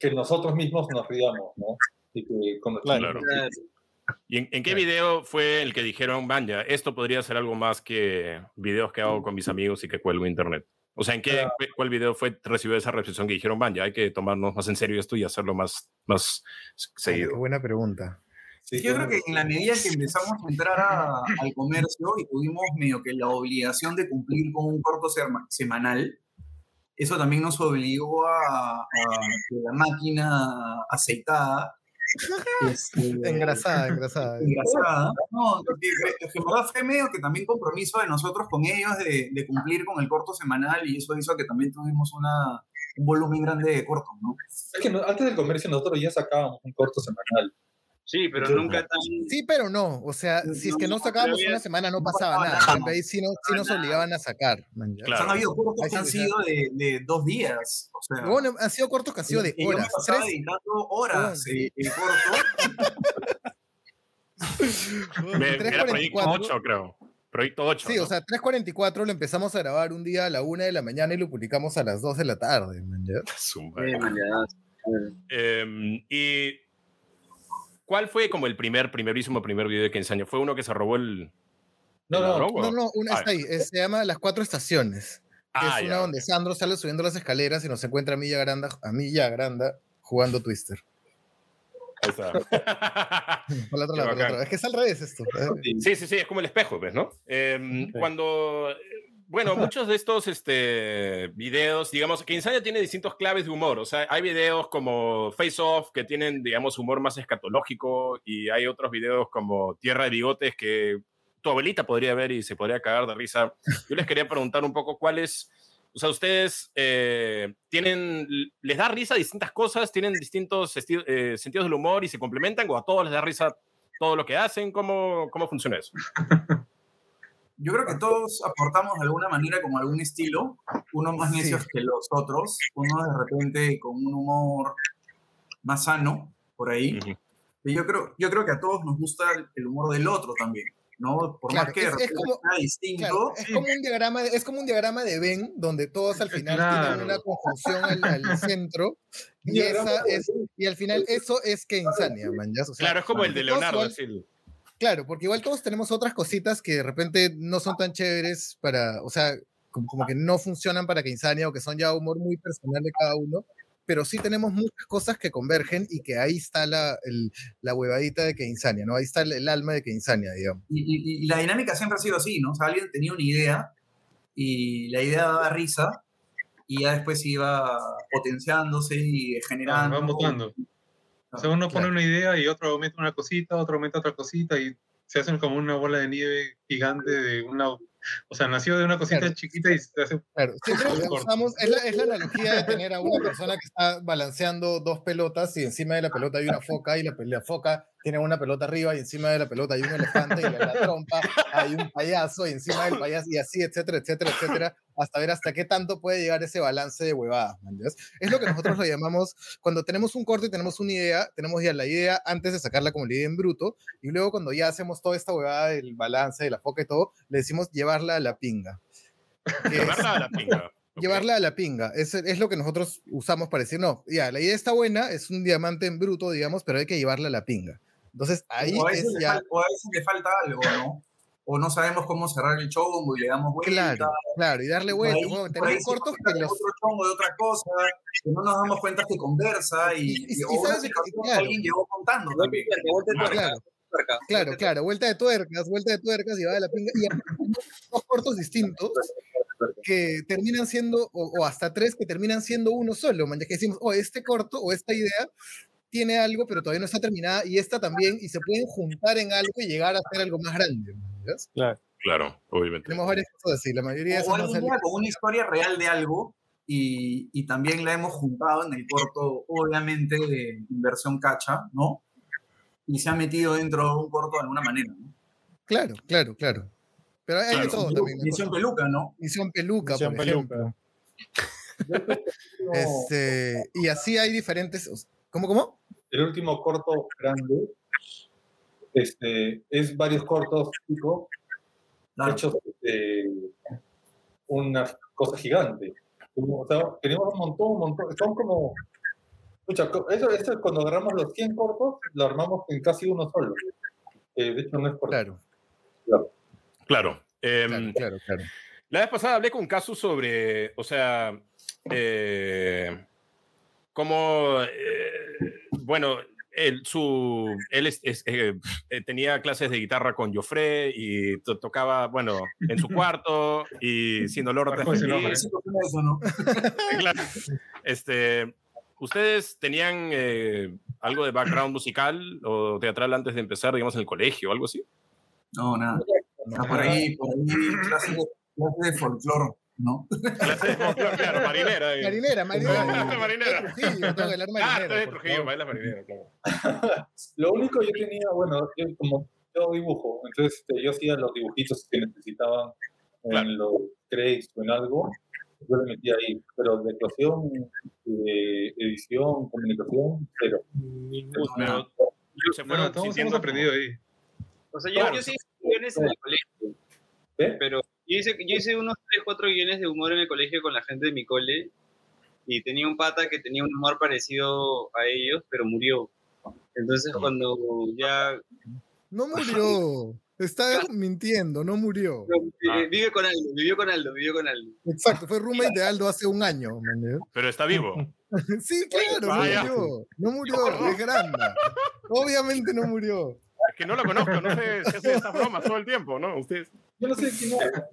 Speaker 2: que nosotros mismos nos riamos, ¿no? Y que con
Speaker 1: Claro.
Speaker 4: Claro.
Speaker 1: ¿Y en, en qué
Speaker 3: Claro.
Speaker 1: video fue el que dijeron, vaya, esto podría ser algo más que videos que hago con mis amigos y que cuelgo internet? O sea, ¿en qué, cu- cuál video fue recibió esa recepción que dijeron, vaya, hay que tomarnos más en serio esto y hacerlo más, más
Speaker 3: Qué
Speaker 1: seguido?
Speaker 3: buena pregunta.
Speaker 2: Sí,
Speaker 8: Yo creo que en la medida que empezamos a entrar a- al comercio y tuvimos medio que la obligación de cumplir con un corto sema- semanal, eso también nos obligó a, a que la máquina aceitada, este,
Speaker 3: Engrasada, engrasada.
Speaker 8: engrasada, no, verdad fue medio que también compromiso de nosotros con ellos de, de cumplir con el corto semanal y eso hizo que también tuvimos una, un volumen grande de cortos, ¿no?
Speaker 2: Es que no- antes del comercio nosotros ya sacábamos un corto semanal.
Speaker 4: Sí, pero
Speaker 2: Sí.
Speaker 4: nunca tan.
Speaker 3: Sí, pero no. O sea, si es que no
Speaker 8: No,
Speaker 3: sacábamos una semana, no
Speaker 8: no
Speaker 3: pasaba
Speaker 8: pasaba
Speaker 3: nada. ejemplo, ahí sí, no, sí nos obligaban a sacar. man,
Speaker 1: Claro.
Speaker 8: han habido cortos que han sido de, de dos días. O sea,
Speaker 3: Bueno, han sido cortos que han sido de
Speaker 8: y yo me
Speaker 3: horas. Tres,
Speaker 8: editando horas eh, el corto.
Speaker 1: Me- era proyecto
Speaker 3: 3.44.
Speaker 1: 8, creo. Proyecto 8.
Speaker 3: Sí, o sea, 3.44 lo empezamos a grabar un día a la una de la mañana y lo publicamos a las 2 de la tarde. man, ya.
Speaker 4: Eh,
Speaker 1: ¿Y cuál fue como el primer, primerísimo primer video que enseñó? ¿Fue uno que se robó el,
Speaker 2: No,
Speaker 1: el
Speaker 2: no,
Speaker 1: ladrón,
Speaker 3: No, no, una
Speaker 1: Ah,
Speaker 3: está ahí. se llama Las Cuatro Estaciones.
Speaker 1: Ah,
Speaker 3: es una
Speaker 1: ya.
Speaker 3: donde Sandro sale subiendo las escaleras y nos encuentra a Milla Granda, a Milla Granda jugando Twister.
Speaker 1: Ahí está.
Speaker 3: Por la otra
Speaker 1: Qué
Speaker 3: lado, por la otra. Es que es al revés esto.
Speaker 1: Sí, sí, sí, es como el espejo, ¿ves, no? Em, Cuando, eh, bueno, muchos de estos este, videos, digamos, que Insania tiene distintos claves de humor, o sea, hay videos como Face Off que tienen, digamos, humor más escatológico y hay otros videos como Tierra de Bigotes que tu abuelita podría ver y se podría cagar de risa. Yo les quería preguntar un poco cuáles, o sea, ustedes eh, tienen, les da risa distintas cosas, tienen distintos eh, sentidos del humor y se complementan o a todos les da risa todo lo que hacen, ¿cómo, cómo funciona eso?
Speaker 8: Yo creo que todos aportamos de alguna manera como algún estilo, unos más
Speaker 3: Sí.
Speaker 8: necios que los otros, unos de repente con un humor más sano por ahí.
Speaker 1: Ujú.
Speaker 8: Y yo creo, yo creo que a todos nos gusta el- humor del otro también, ¿no? Por
Speaker 3: Claro,
Speaker 8: más que
Speaker 3: es- es como-
Speaker 8: sea distinto,
Speaker 3: Claro, es como un diagrama de, es como un diagrama de Venn donde todos al final
Speaker 6: Claro.
Speaker 3: tienen una conjunción al, al centro y esa es y al final eso es que insania, man. ¿ya? O sea,
Speaker 1: Claro, es como el de Leonardo. así.
Speaker 3: Claro, porque igual todos tenemos otras cositas que de repente no son tan chéveres para, o sea, como, como que no funcionan para que insania o que son ya humor muy personal de cada uno, pero sí tenemos muchas cosas que convergen y que ahí está la, el- la huevadita de que insania, ¿no? Ahí está el, el alma de que insania, digamos.
Speaker 8: y, y- y la dinámica siempre ha sido así, ¿no? O sea, alguien tenía una idea y la idea daba risa y ya después iba potenciándose y
Speaker 6: Ah,
Speaker 8: generando.
Speaker 6: van votando. O sea, uno pone una idea y otro aumenta una cosita, otro aumenta otra cosita y se hacen como una bola de nieve gigante de una... O sea, nació de una cosita
Speaker 3: Claro.
Speaker 6: chiquita y se hace...
Speaker 3: Claro, siempre
Speaker 6: Corto.
Speaker 3: usamos, es la, es la analogía de tener a una persona que está balanceando dos pelotas y encima de la pelota hay una foca y la, la foca tiene una pelota arriba y encima de la pelota hay un elefante y en la trompa hay un payaso y encima del payaso y así, etcétera, etcétera, etcétera, hasta ver hasta qué tanto puede llegar ese balance de huevadas. Es lo que nosotros lo llamamos, cuando tenemos un corte y tenemos una idea, tenemos ya la idea antes de sacarla como la idea en bruto y luego cuando ya hacemos toda esta huevada del balance, de la foca y todo, le decimos llevarla a la pinga.
Speaker 1: Llevarla a la pinga.
Speaker 3: llevarla a la pinga. Es, es lo que nosotros usamos para decir, no, ya, la idea está buena, es un diamante en bruto, digamos, pero hay que llevarla a la pinga. Entonces, ahí
Speaker 8: o, a veces
Speaker 3: es
Speaker 8: le
Speaker 3: ya,
Speaker 8: o a veces le falta algo, ¿no? O no sabemos cómo cerrar el chongo y le damos vuelta.
Speaker 3: claro, claro, y darle vuelta.
Speaker 8: ahí-
Speaker 3: bueno,
Speaker 8: por ahí
Speaker 3: tenemos cortos que los...
Speaker 8: otro chongo de otra cosa, que no nos damos cuenta que conversa y,
Speaker 3: Y- y-
Speaker 8: y-
Speaker 3: y
Speaker 8: o
Speaker 3: sabes de que- claro.
Speaker 8: alguien llegó contando también.
Speaker 4: de tuerca, vuelta de tuerca,
Speaker 3: Claro. Claro,
Speaker 4: vuelta de
Speaker 3: claro, vuelta de tuercas, vuelta de tuercas, llevada a la pinga. Y dos cortos distintos que terminan siendo, o, o hasta tres que terminan siendo uno solo, man, ya que decimos, oh, este corto o esta idea tiene algo, pero todavía no está terminada, y esta también, y se pueden juntar en algo y llegar a ser algo más grande. ¿ves?
Speaker 1: Claro, obviamente.
Speaker 3: Tenemos varias cosas así, la mayoría de
Speaker 8: O
Speaker 3: esas no
Speaker 8: alguien
Speaker 3: salen.
Speaker 8: con una historia real de algo y, y también la hemos juntado en el corto, obviamente, de inversión cacha, ¿no? Y se ha metido dentro de un corto de alguna manera, ¿no?
Speaker 3: Claro, claro, claro. Pero hay de
Speaker 1: Claro.
Speaker 3: todo también. ¿no?
Speaker 8: Misión peluca, ¿no?
Speaker 3: Misión peluca,
Speaker 5: Misión
Speaker 3: por
Speaker 5: peluca.
Speaker 3: ejemplo.
Speaker 2: No,
Speaker 3: Este, y así hay diferentes. ¿Cómo, cómo?
Speaker 2: El último corto grande este, es varios cortos chicos
Speaker 8: Claro.
Speaker 2: hechos de una cosa gigante. O sea, tenemos un montón, un montón. Son como. Escucha, eso, eso es cuando agarramos los 100 cortos, lo armamos en casi uno solo. Eh, de hecho, no es por
Speaker 3: Claro,
Speaker 1: Claro. em,
Speaker 3: claro, claro, claro.
Speaker 1: La vez pasada hablé con Casu sobre, o sea, eh, cómo, eh, bueno, él, su, él es- es, eh, eh, tenía clases de guitarra con Joffre y to- tocaba, bueno, en su cuarto y sin
Speaker 8: ¿no?
Speaker 1: Claro. Este, ¿Ustedes tenían eh, algo de background musical o teatral antes de empezar, digamos, en el colegio o algo así?
Speaker 8: No, nada. Ah, por ahí, por ahí, clase de, clase de folclore, ¿no?
Speaker 1: Clase de folclore, claro, marinera. eh.
Speaker 3: Marinera, marinera.
Speaker 1: Marinera.
Speaker 3: Trujillo, tengo que hablar
Speaker 1: Ah,
Speaker 3: marinera.
Speaker 1: tú eres
Speaker 3: por
Speaker 1: Trujillo, bailas marinera, claro.
Speaker 2: Lo único yo tenía, bueno, yo como yo dibujo, entonces este, yo hacía los dibujitos que necesitaban en
Speaker 1: Claro.
Speaker 2: los créditos o en algo, yo le metía ahí, pero de actuación, de edición, comunicación, cero.
Speaker 5: Ninguno.
Speaker 1: Pero se
Speaker 6: No,
Speaker 1: fueron
Speaker 6: todos hemos
Speaker 1: sintiendo
Speaker 6: aprendido ahí.
Speaker 4: O sea, yo,
Speaker 1: Claro.
Speaker 4: yo sí hice guiones en el colegio,
Speaker 2: ¿Eh?
Speaker 4: pero yo hice, yo hice unos 3, 4 guiones de humor en el colegio con la gente de mi cole y tenía un pata que tenía un humor parecido a ellos, pero murió. Entonces cuando ya
Speaker 3: No murió. Está mintiendo, no murió.
Speaker 1: Ah.
Speaker 4: eh, vive con Aldo, vivió con Aldo, vivió con Aldo.
Speaker 3: Exacto, fue roommate de Aldo hace un año. man.
Speaker 1: Pero está vivo.
Speaker 3: Sí, claro, no murió. No murió, es grande. Obviamente no murió.
Speaker 1: Es que no lo conozco, no sé si hace estas bromas todo el tiempo, ¿no? Ustedes.
Speaker 2: Yo no sé quién era.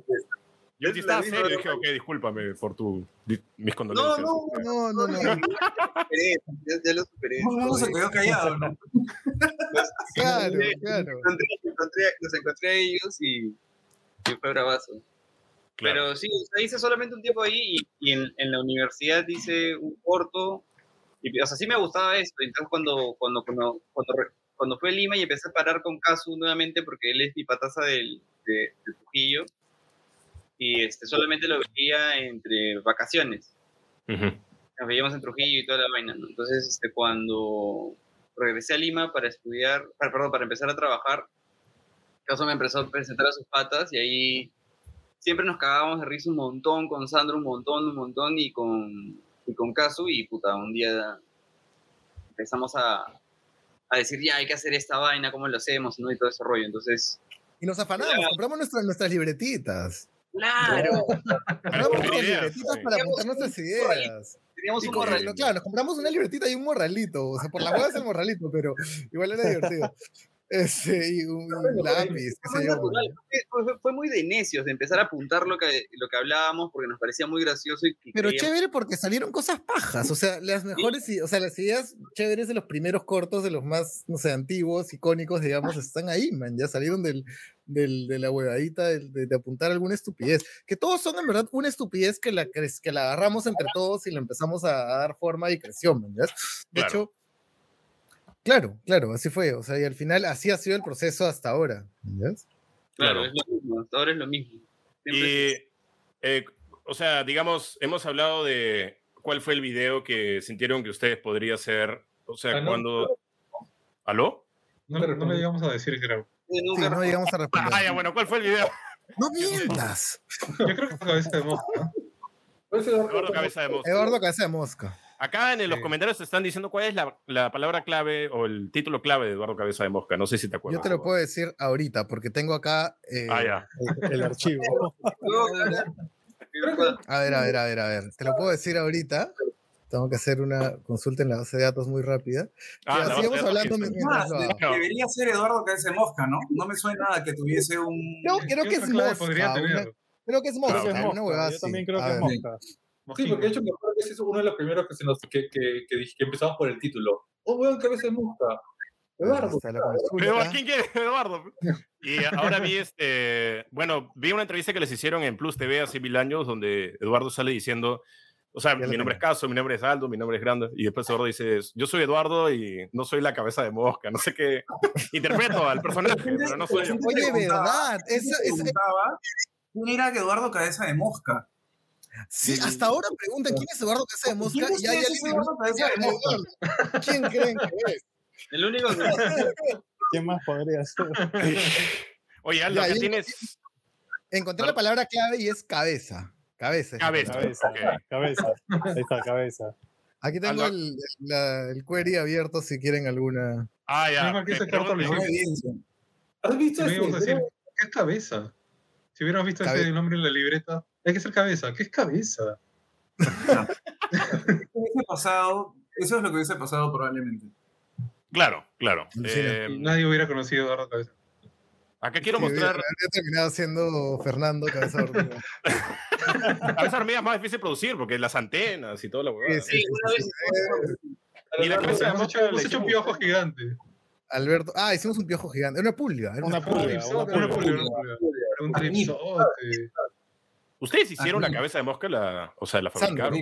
Speaker 1: Yo
Speaker 4: la
Speaker 1: estaba serio,
Speaker 4: broma.
Speaker 1: dije, ok, discúlpame por tu, mis
Speaker 4: No,
Speaker 1: condolencias.
Speaker 4: no,
Speaker 3: No, no, no.
Speaker 4: superé, ya, ya lo superé.
Speaker 8: Mundo se quedó callado, ¿no?
Speaker 3: Claro, claro.
Speaker 4: Encontré- los encontré a ellos y, y fue bravazo.
Speaker 1: Claro.
Speaker 4: Pero sí, o sea, hice solamente un tiempo ahí y, y en, en la universidad hice un corto. Y, o sea, sí me gustaba esto. Entonces, cuando, cuando, cuando, cuando, fui a Lima y empecé a parar con Casu nuevamente, porque él es mi pataza del, de, de Trujillo, y este, solamente lo veía entre vacaciones.
Speaker 1: Ujú.
Speaker 4: Nos veíamos en Trujillo y toda la vaina, ¿no? Entonces, este, cuando regresé a Lima para estudiar, para, perdón, para empezar a trabajar, Caso me empezó a presentar a sus patas y ahí siempre nos cagábamos de risa un montón con Sandro, un montón, un montón y con, y con Casu y puta, un día empezamos a, a decir ya hay que hacer esta vaina, cómo lo hacemos, ¿no? Y todo ese rollo. Entonces,
Speaker 3: Y nos afanamos,
Speaker 4: Claro.
Speaker 3: compramos nuestras, nuestras libretitas.
Speaker 4: claro,
Speaker 3: Compramos nuestras libretitas para apuntar nuestras ideas.
Speaker 4: teníamos
Speaker 3: Y
Speaker 4: un
Speaker 3: con-
Speaker 4: morral.
Speaker 3: claro, nos compramos una libretita y un morralito. O sea, por la hueá es el morralito, pero igual era divertido. Ese, y un lápiz, qué
Speaker 4: Fue,
Speaker 3: yo.
Speaker 4: fue- fue- muy de necios de empezar a apuntar lo que, lo que hablábamos porque nos parecía muy gracioso y que
Speaker 3: Pero
Speaker 4: creíamos-
Speaker 3: chévere porque salieron cosas pajas, o sea, las mejores, i- o sea, las ideas chéveres de los primeros cortos, de los más, no sé, antiguos, icónicos, digamos, están ahí, man, ya salieron del, del- de la huevadita de, de- de apuntar alguna estupidez, que todos son en verdad una estupidez que la, que la agarramos entre todos y la empezamos a, a dar forma y creció, man. De
Speaker 1: Claro.
Speaker 3: hecho, claro, claro, así fue, o sea, y al final así ha sido el proceso hasta ahora, ¿ya?
Speaker 4: Claro,
Speaker 1: Claro.
Speaker 4: es lo mismo, hasta ahora es lo mismo. Siempre
Speaker 1: Y, eh, o sea, digamos, hemos hablado de cuál fue el video que sintieron que ustedes podría ser, o sea,
Speaker 2: Ah, no,
Speaker 1: cuando... ¿Aló?
Speaker 6: No, no le íbamos a decir, creo.
Speaker 3: Sí,
Speaker 4: nunca-
Speaker 3: no llegamos a responder.
Speaker 1: Ah, ya, bueno, ¿cuál fue el video?
Speaker 3: No mientas.
Speaker 6: Yo creo que cabeza de mosca.
Speaker 1: Eduardo Cabeza de Mosca.
Speaker 3: Eduardo Cabeza de Mosca.
Speaker 1: Acá en los
Speaker 6: Sí.
Speaker 1: comentarios están diciendo cuál es la, la palabra clave o el título clave de Eduardo Cabeza de Mosca. No sé si te acuerdas.
Speaker 3: Yo te lo puedo decir ahorita, porque tengo acá. eh,
Speaker 1: Ah, ya.
Speaker 5: El, el archivo.
Speaker 3: A ver, a ver, a ver, a ver. Te lo puedo decir ahorita. Tengo que hacer una consulta en la base de datos muy rápida.
Speaker 1: Ah, la
Speaker 3: sigamos hablando mientras
Speaker 8: Ah,
Speaker 3: lo hago.
Speaker 1: No.
Speaker 8: debería ser Eduardo Cabeza de Mosca, ¿no? No me suena a que tuviese un...
Speaker 3: Creo, creo
Speaker 6: ¿Qué
Speaker 3: que es Mosca. creo que es
Speaker 1: Creo
Speaker 3: Mosca,
Speaker 1: que es
Speaker 5: Mosca, Yo también creo que es
Speaker 3: ver.
Speaker 2: Sí, porque de hecho me acuerdo que ese es uno de los primeros que, se nos, que, que, que, dije- que empezamos por el título. Oh, weón, cabeza de mosca. Eduardo.
Speaker 3: Está la
Speaker 1: Pero,
Speaker 3: consulta.
Speaker 1: ¿quién quiere? Eduardo. Y ahora vi este, bueno, vi una entrevista que les hicieron en Plus TV hace mil años donde Eduardo sale diciendo, o sea, mi nombre
Speaker 3: tengo.
Speaker 1: es Caso, mi nombre es Aldo, mi nombre es Grande, y después Eduardo dice, yo soy Eduardo y no soy la cabeza de mosca, no sé qué, interpreto al personaje, pero no soy yo.
Speaker 3: Oye, verdad.
Speaker 8: ¿Quién
Speaker 3: Esa,
Speaker 8: se
Speaker 3: esa-
Speaker 8: preguntaba quién era Eduardo Cabeza de Mosca?
Speaker 3: Sí, hasta ahora preguntan quién es Eduardo Cabeza de Mosca
Speaker 8: ¿Quién
Speaker 3: y ya
Speaker 8: es Eduardo Cabeza de Mosca?
Speaker 3: ¿Quién creen que es?
Speaker 4: El único que
Speaker 5: ¿Quién más podría ser?
Speaker 1: Oye, Aldo,
Speaker 3: Ya, yo-
Speaker 1: tienes
Speaker 3: Encontré la palabra clave y es cabeza. Cabeza.
Speaker 1: Cabeza.
Speaker 5: Cabeza,
Speaker 1: Ok.
Speaker 5: cabeza. Ahí está, cabeza.
Speaker 3: Aquí tengo
Speaker 1: Aldo-
Speaker 3: el, la- el query abierto si quieren alguna.
Speaker 1: Ah, ya.
Speaker 8: No.
Speaker 2: ¿Has visto ese?
Speaker 6: ¿qué es cabeza? Si hubiéramos visto
Speaker 3: Cabe-
Speaker 6: ese nombre en la libreta, hay que ser cabeza. ¿Qué es cabeza?
Speaker 8: hubiese pasado, eso es lo que hubiese pasado probablemente.
Speaker 1: Claro, claro.
Speaker 3: Sí.
Speaker 1: Eh,
Speaker 6: Nadie hubiera conocido a Eduardo Cabeza.
Speaker 1: acá quiero
Speaker 3: Sí,
Speaker 1: mostrar,
Speaker 3: habría terminado siendo Fernando Cabeza Hormiga.
Speaker 1: a veces hormigas es más difícil producir porque las antenas y toda la huevada.
Speaker 3: Sí, sí,
Speaker 4: una vez
Speaker 1: Y la cabeza
Speaker 6: Hemos hecho,
Speaker 1: la
Speaker 6: hemos hecho un piojo gigante.
Speaker 3: Alberto. Ah, hicimos un piojo gigante. Una pulga. era
Speaker 5: Una pulga,
Speaker 6: Una
Speaker 5: una
Speaker 6: pulga,
Speaker 5: pulga.
Speaker 6: una pulga. Un tripsote.
Speaker 1: ¿Ustedes hicieron
Speaker 8: Ah,
Speaker 1: la cabeza de mosca? La, o sea, la fabricaron.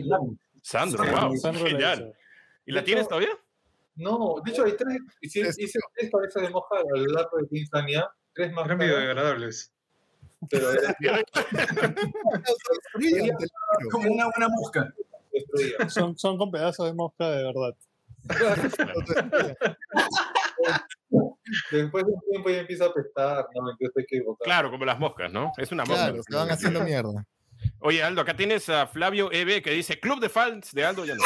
Speaker 1: Sandro,
Speaker 8: Sandro,
Speaker 1: wow,
Speaker 5: Sandro
Speaker 1: genial. ¿Y la tienes todavía?
Speaker 2: No, de hecho hay tres, hice, hice tres cabezas de mosca a lo largo de Quintanilla, tres más caras,
Speaker 6: biodegradables.
Speaker 2: pero.
Speaker 8: Como una buena mosca.
Speaker 5: Son, son con pedazos de mosca de verdad.
Speaker 2: Después de un tiempo ya empieza a apestar, no, entonces hay que botar.
Speaker 1: Claro, como las moscas, ¿no? Es una mosca.
Speaker 3: Claro, se van haciendo mierda.
Speaker 1: Oye, Aldo, acá tienes a Flavio EB que dice Club de fans de Aldo ya no.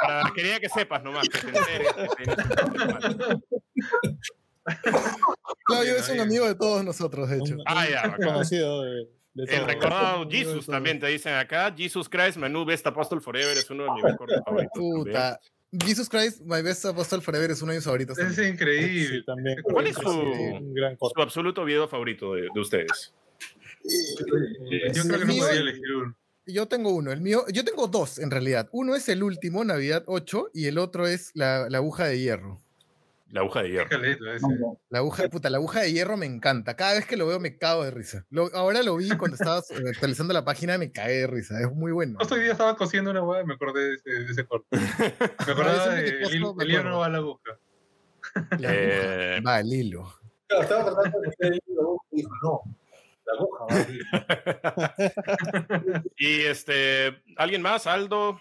Speaker 1: Para, quería que sepas nomás. Que te enteres, que te-
Speaker 3: Claudio es un amigo de todos nosotros, de hecho.
Speaker 1: Ah, ya,
Speaker 5: conocido de, de
Speaker 1: El recordado. Jesus también te dicen acá. Jesus Christ, Menú Best Apostle Forever es uno de mis recortes favoritos. también.
Speaker 3: Jesus Christ, My Best Apostle Forever es uno de mis favoritos.
Speaker 6: Es
Speaker 3: también.
Speaker 6: increíble.
Speaker 5: Sí, también.
Speaker 1: ¿Cuál es su-
Speaker 5: gran.
Speaker 1: Su absoluto video favorito de, de ustedes.
Speaker 6: Yo creo que no
Speaker 3: mío-
Speaker 6: podía elegir uno.
Speaker 3: Yo tengo uno, el mío, yo tengo dos en realidad. Uno es el último, Navidad 8, y el otro es la, la aguja de hierro.
Speaker 1: La aguja de hierro.
Speaker 3: La aguja, puta, la aguja de hierro me encanta. Cada vez que lo veo me cago de risa. Lo- ahora lo vi cuando estabas eh, actualizando la página, me cagué de risa. Es muy bueno.
Speaker 6: Justo hoy día estaba cosiendo una hueá y me acordé de ese, de ese corto. Me acordaba de el, el hilo
Speaker 3: acuerdo.
Speaker 6: no va a la aguja.
Speaker 3: La
Speaker 1: Eh,
Speaker 3: aguja va al hilo.
Speaker 2: Claro, estaba tratando de ahí la aguja y dijo, no, la aguja va a ir.
Speaker 1: y este, ¿alguien más? Aldo,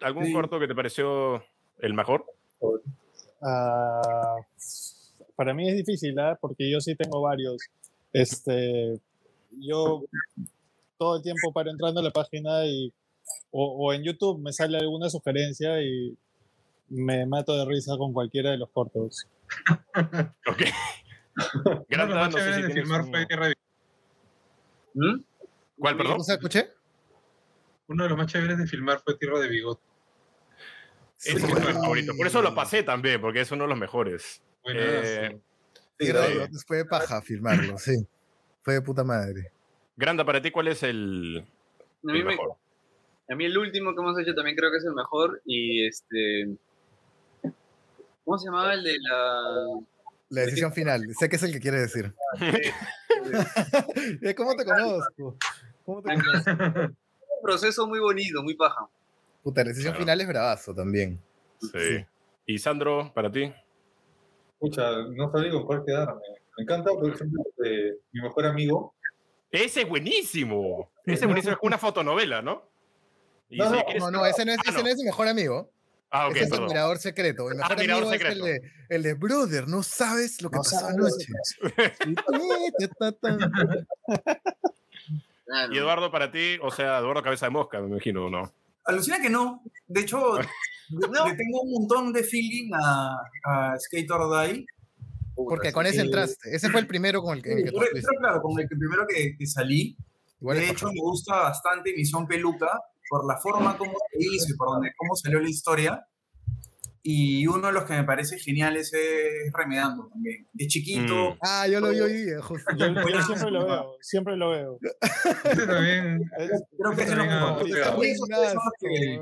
Speaker 1: ¿algún
Speaker 8: Sí.
Speaker 1: corto que te pareció el mejor?
Speaker 5: Ah, para mí es difícil, ¿ah? porque yo sí tengo varios. Este, yo todo el tiempo para entrando a la página y o, o en YouTube me sale alguna sugerencia y me mato de risa con cualquiera de los cortos.
Speaker 1: Ok.
Speaker 6: Uno de
Speaker 1: Granda,
Speaker 6: los más
Speaker 1: no sé
Speaker 6: chéveres
Speaker 1: si
Speaker 6: de filmar
Speaker 1: uno.
Speaker 6: fue Tierra de
Speaker 4: ¿Mm?
Speaker 1: ¿Cuál, perdón?
Speaker 3: ¿No se escuché?
Speaker 6: Uno de los más chéveres de filmar fue Tierra de
Speaker 1: Ese mi favorito. Por eso lo pasé también, porque es uno de los mejores.
Speaker 6: Buenazo.
Speaker 1: Eh, Sí.
Speaker 3: Fue de paja filmarlo, sí. Fue de puta madre.
Speaker 1: Granda, para ti, ¿cuál es el,
Speaker 4: A mí,
Speaker 1: el
Speaker 4: me-
Speaker 1: mejor?
Speaker 4: a mí el último que hemos hecho también creo que es el mejor y este... ¿Cómo se llamaba el de la...?
Speaker 3: La decisión final. Sé que es el que quiere decir. ¿Cómo te conozco? ¿Cómo te conozco?
Speaker 4: Un proceso muy bonito, muy paja.
Speaker 3: Puta, la decisión
Speaker 1: Claro.
Speaker 3: final es bravazo también.
Speaker 1: Sí. Y Sandro, para ti.
Speaker 2: Escucha, no sabía con cuál quedarme. Me encanta, por ejemplo, de mi mejor amigo.
Speaker 1: Ese es buenísimo. Ese es buenísimo. Es una fotonovela, ¿no? Y
Speaker 2: No,
Speaker 1: si
Speaker 2: no,
Speaker 1: quieres-
Speaker 3: No, no, ese no es,
Speaker 1: Ah,
Speaker 3: ese
Speaker 1: no.
Speaker 3: no es mi mejor amigo.
Speaker 1: Ah, ok,
Speaker 3: ese es el mirador secreto. El
Speaker 1: Ah,
Speaker 3: mejor
Speaker 1: mirador
Speaker 3: amigo es el
Speaker 1: secreto.
Speaker 3: de, el de Brother, no sabes lo que
Speaker 5: No
Speaker 3: pasó anoche.
Speaker 4: No.
Speaker 1: Y Eduardo, para ti, o sea, Eduardo Cabeza de Mosca, me imagino, ¿no?
Speaker 8: Alucina que no. De hecho,
Speaker 4: No.
Speaker 8: le tengo un montón de feeling a, a Skate or Die.
Speaker 3: Porque con ese entraste. Ese fue el primero con el que, el que
Speaker 8: Pero, claro, con el que primero que, que salí.
Speaker 3: Igual
Speaker 8: de hecho, me gusta bastante Misión Peluca por la forma como se hizo y por donde, cómo salió la historia. Y uno de los que me parece geniales es Remedando también. De chiquito.
Speaker 1: Mm.
Speaker 3: Ah, yo lo vi hoy día, justo.
Speaker 5: Yo, yo siempre lo veo, siempre lo veo.
Speaker 6: También.
Speaker 5: Es-
Speaker 8: Creo que es
Speaker 6: También,
Speaker 8: son los que-.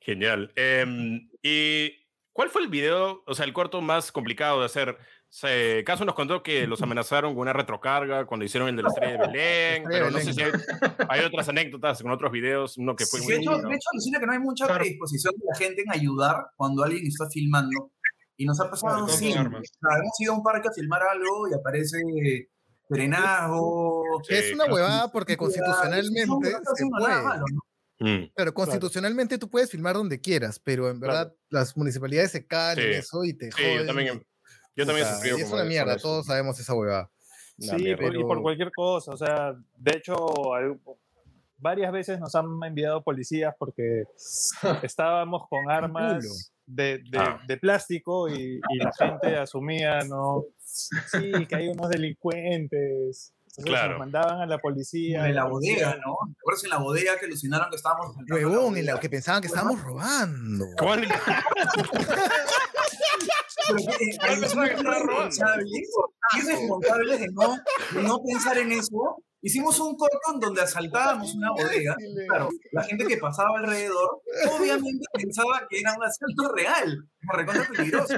Speaker 1: Genial. Em, ¿Y cuál fue el video, o sea, el corto más complicado de hacer? Se, Caso nos contó que los amenazaron con una retrocarga cuando hicieron el de la estrella de Belén,
Speaker 3: Estrella
Speaker 1: pero
Speaker 3: de
Speaker 1: no sé si hay, hay otras anécdotas con otros videos, uno que fue
Speaker 8: Sí,
Speaker 1: muy
Speaker 8: de, hecho,
Speaker 1: lindo.
Speaker 8: de hecho, alucina que no hay mucha
Speaker 6: Claro.
Speaker 8: predisposición de la gente en ayudar cuando alguien está filmando. Y nos ha pasado
Speaker 6: Claro,
Speaker 8: sí.
Speaker 6: con armas.
Speaker 8: O sea, hemos ido a un parque a filmar algo y aparece frenazo.
Speaker 1: Sí,
Speaker 3: Es una
Speaker 1: claro.
Speaker 3: huevada porque constitucionalmente se puede.
Speaker 8: malo, ¿no?
Speaker 1: Mm,
Speaker 3: Pero constitucionalmente tú puedes filmar donde quieras, pero en verdad las municipalidades se caen en
Speaker 1: Sí.
Speaker 3: eso y te
Speaker 1: sí,
Speaker 3: joden.
Speaker 1: yo también, yo también he sufrido
Speaker 3: y es una mierda, todos sabemos esa huevada.
Speaker 5: Sí,
Speaker 1: mierda.
Speaker 5: por- y por cualquier cosa. O sea, de hecho, al- varias veces nos han enviado policías porque estábamos con armas de, de-
Speaker 1: Ah.
Speaker 5: de plástico y, y la gente asumía, ¿no? Sí, que hay unos delincuentes. Entonces
Speaker 1: Claro.
Speaker 5: nos mandaban a la policía.
Speaker 8: En la bodega, ¿no? ¿Te acuerdas en la bodega que alucinaron que estábamos
Speaker 3: Huevón, en la que pensaban que estábamos robando.
Speaker 1: ¿Cuál
Speaker 8: irresponsables, de no, de no pensar en eso. Hicimos un corto en donde asaltábamos una bodega. Claro, la gente que pasaba alrededor obviamente pensaba que era un asalto real. Era recontra peligroso.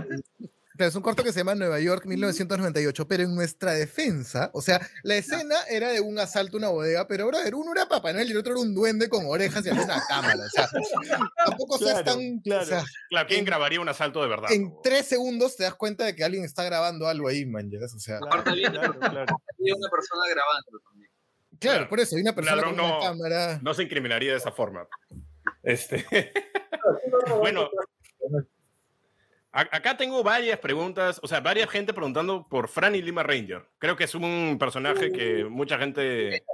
Speaker 3: Pero es un corto que se llama Nueva York 1998, pero en nuestra defensa, o sea, la escena era de un asalto a una bodega, pero brother, uno era Papá Noel y el otro era un duende con orejas y había una cámara. O sea, tampoco seas
Speaker 5: Claro,
Speaker 3: tan.
Speaker 5: claro.
Speaker 3: O sea,
Speaker 1: Claro, ¿quién
Speaker 3: En-
Speaker 1: grabaría un asalto de verdad?
Speaker 3: en tres segundos te das cuenta de que alguien está grabando algo ahí, man. O sea,
Speaker 4: Aparte había una,
Speaker 5: Claro, claro.
Speaker 4: había una persona grabando también.
Speaker 3: claro,
Speaker 1: claro.
Speaker 3: por eso hay una persona con una
Speaker 1: no-
Speaker 3: cámara.
Speaker 1: No se incriminaría de esa forma. Este. bueno. Acá tengo varias preguntas, o sea, varias gente preguntando por Franny Lima Ranger. Creo que es un personaje que mucha gente...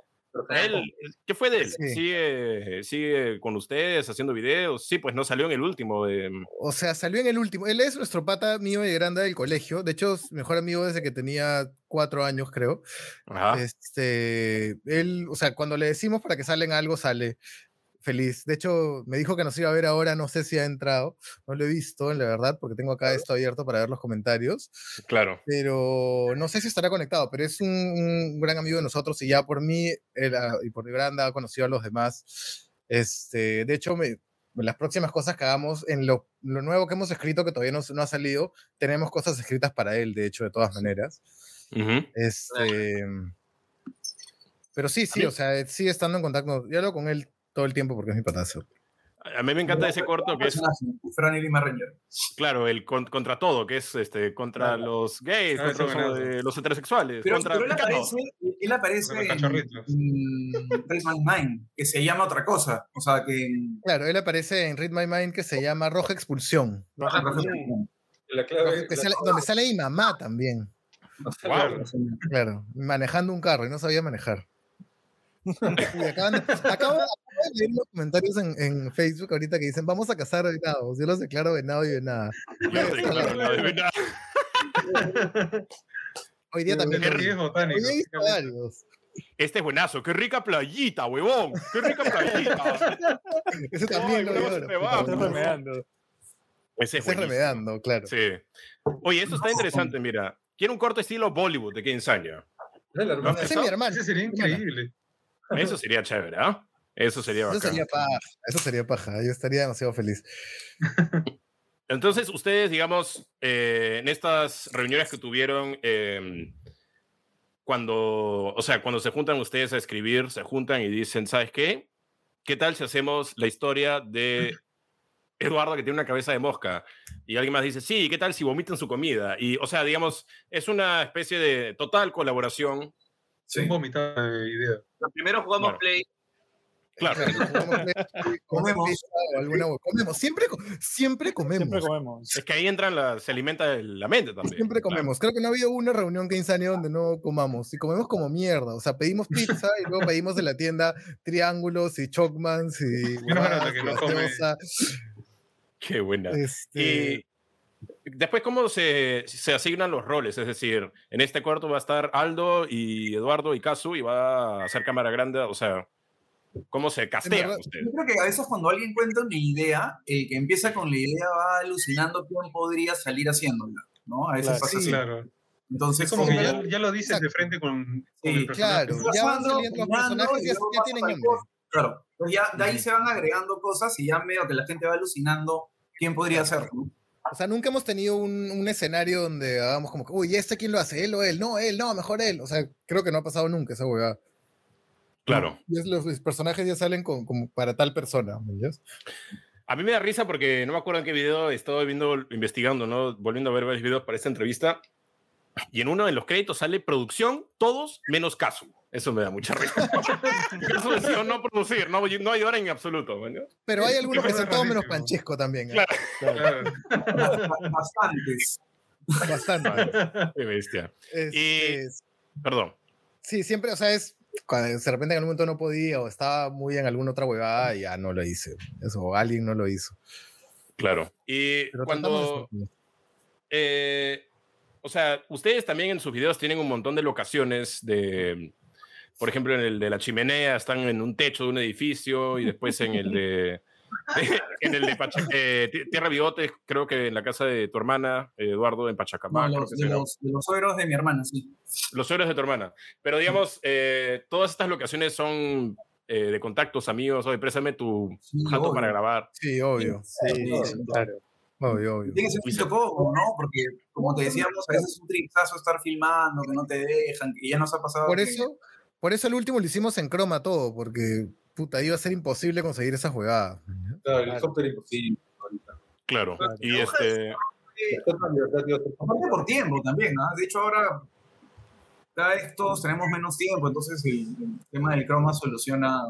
Speaker 1: Él, ¿Qué fue de él?
Speaker 3: Sí.
Speaker 1: ¿Sigue, ¿Sigue con ustedes haciendo videos? Sí, pues no salió en el último. de-
Speaker 3: O sea, salió en el último. Él es nuestro pata mío y grande del colegio. De hecho, es mejor amigo desde que tenía cuatro años, creo.
Speaker 1: Ajá.
Speaker 3: Este, él, o sea, cuando le decimos para que salga algo, sale feliz. De hecho, me dijo que nos iba a ver ahora, no sé si ha entrado, no lo he visto, la verdad, porque tengo acá esto abierto para ver los comentarios,
Speaker 1: Claro.
Speaker 3: pero no sé si estará conectado, pero es un, un gran amigo de nosotros y ya por mí él, ah, y por Granda ha conocido a los demás. Este, de hecho, me, las próximas cosas que hagamos, en lo, lo nuevo que hemos escrito, que todavía no, no ha salido, tenemos cosas escritas para él, de hecho, de todas maneras.
Speaker 1: Ujú.
Speaker 3: Este. Pero sí, sí, o sea, sigue estando en contacto. Yo hablo con él todo el tiempo porque es mi patazo.
Speaker 1: A mí me encanta ese corto que es,
Speaker 8: Franny Lima Ranger.
Speaker 1: claro, el con- contra todo, que es este contra
Speaker 6: Claro.
Speaker 1: los gays,
Speaker 6: Ah,
Speaker 1: contra los, eh, heterosexuales,
Speaker 8: Pero,
Speaker 1: contra
Speaker 8: pero él aparece, él aparece en, en Read My Mind, que se llama otra cosa. O sea, que...
Speaker 3: Claro, él aparece en Read My Mind que se llama Roja Expulsión.
Speaker 2: La clave,
Speaker 3: que
Speaker 2: la-
Speaker 3: sale- donde sale mi mamá también.
Speaker 1: Wow.
Speaker 3: Claro, manejando un carro y no sabía manejar. Uy, acaban de- acabo, acabo de leer unos comentarios en, en Facebook ahorita que dicen vamos a cazar venados. Yo los declaro venado y venada.
Speaker 1: Claro, claro, no, de verdad.
Speaker 3: Hoy día también
Speaker 6: Qué riesgo.
Speaker 1: Este es buenazo, qué rica playita, huevón. Qué rica playita.
Speaker 3: Ese también
Speaker 1: Ay,
Speaker 3: lo
Speaker 1: luego se va, pues.
Speaker 5: remedando.
Speaker 1: Ese es
Speaker 3: remedando, claro.
Speaker 1: Sí. Oye, eso está interesante, mira. Quiero un corto estilo Bollywood de Ken Sanya.
Speaker 2: es la hermana de
Speaker 3: Ese es mi hermano.
Speaker 6: Ese sería increíble.
Speaker 1: Eso sería chévere, ¿ah? Eso sería
Speaker 3: Eso
Speaker 1: bacán.
Speaker 3: sería paja. Eso sería paja. Yo estaría demasiado feliz.
Speaker 1: Entonces, ustedes, digamos, eh, en estas reuniones que tuvieron, eh, cuando, o sea, cuando se juntan ustedes a escribir, se juntan y dicen, ¿sabes qué? ¿Qué tal si hacemos la historia de Eduardo que tiene una cabeza de mosca? Y alguien más dice, sí, ¿qué tal si vomitan su comida? Y, o sea, digamos, es una especie de total colaboración.
Speaker 6: Un vomitado de idea.
Speaker 4: Primero jugamos
Speaker 1: Claro.
Speaker 4: Play.
Speaker 1: Claro,
Speaker 3: Comemos. pizza o alguna comemos. Siempre, siempre comemos.
Speaker 5: Siempre
Speaker 3: Siempre,
Speaker 5: comemos.
Speaker 1: es que ahí entran la, se alimenta la mente también. Claro.
Speaker 3: comemos. Creo que no ha habido una reunión que insania donde no comamos. Y comemos como mierda. O sea, pedimos pizza y luego pedimos de la tienda triángulos y chocmans y.
Speaker 6: Que no come.
Speaker 1: Qué buena.
Speaker 3: Este,
Speaker 1: Y después, ¿cómo se, se asignan los roles? Es decir, en este cuarto va a estar Aldo y Eduardo y Casu y va a hacer cámara grande. O sea, ¿cómo se castean
Speaker 3: verdad,
Speaker 1: ustedes?
Speaker 8: Yo creo que a veces cuando alguien cuenta una idea, el que empieza con la idea va alucinando quién podría salir haciéndola, ¿no? A veces
Speaker 5: Claro,
Speaker 8: pasa
Speaker 3: sí.
Speaker 8: así.
Speaker 6: Claro.
Speaker 8: Entonces,
Speaker 6: Es como
Speaker 3: Sí,
Speaker 6: que ya, ya lo dices de
Speaker 3: Exacto.
Speaker 6: frente con, con
Speaker 8: Sí,
Speaker 6: el personaje.
Speaker 3: claro, ya van saliendo los personajes,
Speaker 8: y
Speaker 3: ya, ya tienen nombre.
Speaker 8: Claro, pues ya de ahí
Speaker 3: Ujú.
Speaker 8: se van agregando cosas y ya medio que la gente va alucinando quién podría ser, ¿no?
Speaker 3: O sea, nunca hemos tenido un, un escenario donde hagamos como que, uy, ¿este quién lo hace? ¿Él o él? No, él, no, mejor él. O sea, creo que no ha pasado nunca esa huevada.
Speaker 1: Claro.
Speaker 3: Y es, los, los personajes ya salen con, como para tal persona, ¿me entiendes?
Speaker 1: A mí me da risa porque no me acuerdo en qué video he estado viendo, investigando, ¿no? Volviendo a ver varios videos para esta entrevista. Y en uno de los créditos sale producción, todos menos Casu. Eso me da mucha risa. Casu decidió no producir, no, no ayudar en absoluto. ¿no?
Speaker 3: Pero hay algunos que son todos menos. Panchesco también. ¿eh?
Speaker 1: Claro.
Speaker 6: Claro.
Speaker 8: Ba- Bastantes.
Speaker 3: Bastante.
Speaker 1: Qué bestia.
Speaker 3: Este,
Speaker 1: Perdón.
Speaker 3: Sí, siempre, o sea, es cuando de repente en algún momento no podía o estaba muy en alguna otra huevada y ya no lo hice. Eso, o alguien no lo hizo.
Speaker 1: Claro. Y
Speaker 3: Pero
Speaker 1: cuando, eh, o sea, ustedes también en sus videos tienen un montón de locaciones de, por ejemplo, en el de la chimenea están en un techo de un edificio y después en el de, en el de Pacha- eh, Ti- Tierra Bigotes, creo que en la casa de tu hermana, eh, Eduardo, en
Speaker 8: No,
Speaker 1: Pachacamá. creo
Speaker 8: los,
Speaker 1: que
Speaker 8: de, los, de los suegros de mi hermana, sí.
Speaker 1: Los suegros de tu hermana. Pero digamos, eh, todas estas locaciones son eh, de contactos, amigos, oye, préstame tu
Speaker 8: Sí,
Speaker 1: jato
Speaker 8: obvio.
Speaker 1: para grabar.
Speaker 3: Sí, obvio.
Speaker 5: Sí,
Speaker 8: Sí,
Speaker 5: claro.
Speaker 3: Obvio, obvio.
Speaker 8: Tiene que ser un poquito cómodo, ¿no? Porque, como te decíamos, a veces es un trizazo estar filmando, que no te dejan, que ya nos ha pasado.
Speaker 3: Por
Speaker 8: que-
Speaker 3: eso, por eso el último lo hicimos en croma todo, porque puta, iba a ser imposible conseguir esa juegada.
Speaker 2: Claro, el software imposible. ahorita.
Speaker 1: Claro.
Speaker 5: Claro.
Speaker 1: Y este.
Speaker 8: Aparte por tiempo también, ¿no? De hecho, ahora cada vez todos tenemos menos tiempo, entonces el, el tema del croma soluciona,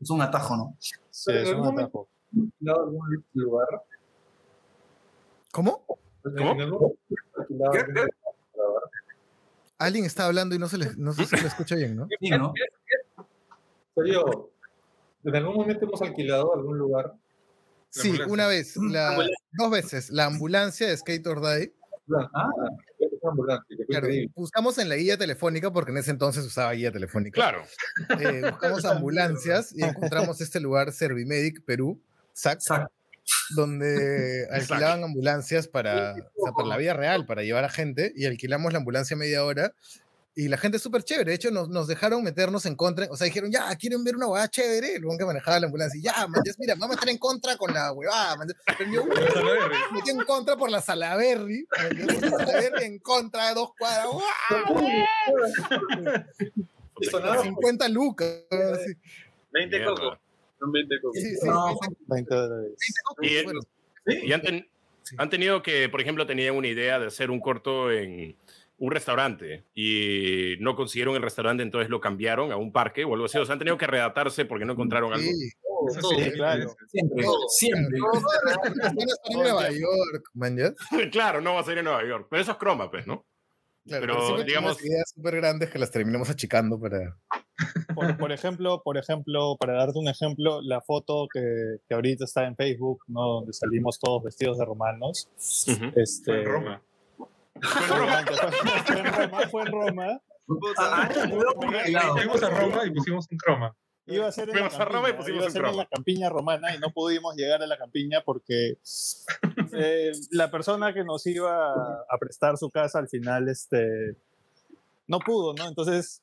Speaker 8: es un atajo, ¿no?
Speaker 5: Sí, es un atajo.
Speaker 2: alquilado algún lugar.
Speaker 3: ¿Cómo?
Speaker 1: ¿Cómo?
Speaker 2: Alquilado
Speaker 8: ¿Qué?
Speaker 2: algún
Speaker 8: ¿Qué?
Speaker 2: lugar para grabar.
Speaker 3: Alguien está hablando y no se le, no se le escucha bien, ¿no?
Speaker 8: Sí, ¿no?
Speaker 2: Serio, ¿en algún momento hemos alquilado algún lugar?
Speaker 3: Sí,
Speaker 6: ambulancia.
Speaker 3: una vez, la-
Speaker 4: ambulancia.
Speaker 3: dos veces, la ambulancia de Skate or Die.
Speaker 2: Ah,
Speaker 3: Claro, buscamos en la guía telefónica, porque en ese entonces usaba guía telefónica.
Speaker 1: Claro.
Speaker 3: Eh, buscamos ambulancias y encontramos este lugar, Servimedic, Perú, SAC,
Speaker 8: Exacto.
Speaker 3: Donde alquilaban ambulancias para, o sea, para la vida real, para llevar a gente, y alquilamos la ambulancia media hora. Y la gente es súper chévere. De hecho, nos, nos dejaron meternos en contra. O sea, dijeron, ya, quieren ver una huevada chévere. El que manejaba la ambulancia. Y ya, man, ya, mira, vamos a meter en contra con la huevada. uno, metió en contra por la Salaberry. la en contra de dos cuadras.
Speaker 2: sonaba
Speaker 3: 50 lucas. así.
Speaker 4: 20
Speaker 1: Mierda.
Speaker 4: Coco. Son 20 copias.
Speaker 3: Sí, sí,
Speaker 8: No,
Speaker 3: 20
Speaker 5: 20 dólares.
Speaker 3: copias
Speaker 1: Y- han, ten-
Speaker 3: Sí.
Speaker 1: han tenido que, por ejemplo, tenían una idea de hacer un corto en un restaurante y no consiguieron el restaurante, entonces lo cambiaron a un parque o algo así. O sea, han tenido que readaptarse porque no encontraron algo.
Speaker 3: Sí,
Speaker 6: Eso
Speaker 4: todo,
Speaker 6: sí,
Speaker 5: claro.
Speaker 8: Siempre,
Speaker 3: Todo,
Speaker 8: siempre.
Speaker 3: en Nueva York, man,
Speaker 1: claro, no va a ser en Nueva York. Pero eso es croma, pues, ¿no?
Speaker 3: Claro,
Speaker 1: Pero,
Speaker 3: siempre
Speaker 1: digamos-
Speaker 3: ideas súper grandes que las terminamos achicando para...
Speaker 5: Por, por ejemplo, por ejemplo, para darte un ejemplo, la foto que, que ahorita está en Facebook, ¿no? donde salimos todos vestidos de romanos.
Speaker 1: Ujú.
Speaker 5: Este,
Speaker 6: Fue en Roma.
Speaker 5: Fue, fue en Roma, fue en Roma.
Speaker 8: Ah, ah.
Speaker 6: Fuimos a Roma y pusimos un croma.
Speaker 5: Iba a ser en, la
Speaker 1: Fuimos a Roma y
Speaker 5: campiña,
Speaker 1: pusimos
Speaker 5: iba a ser en la campiña romana y no pudimos llegar a la campiña porque eh, la persona que nos iba a prestar su casa al final este, no pudo, ¿no? Entonces,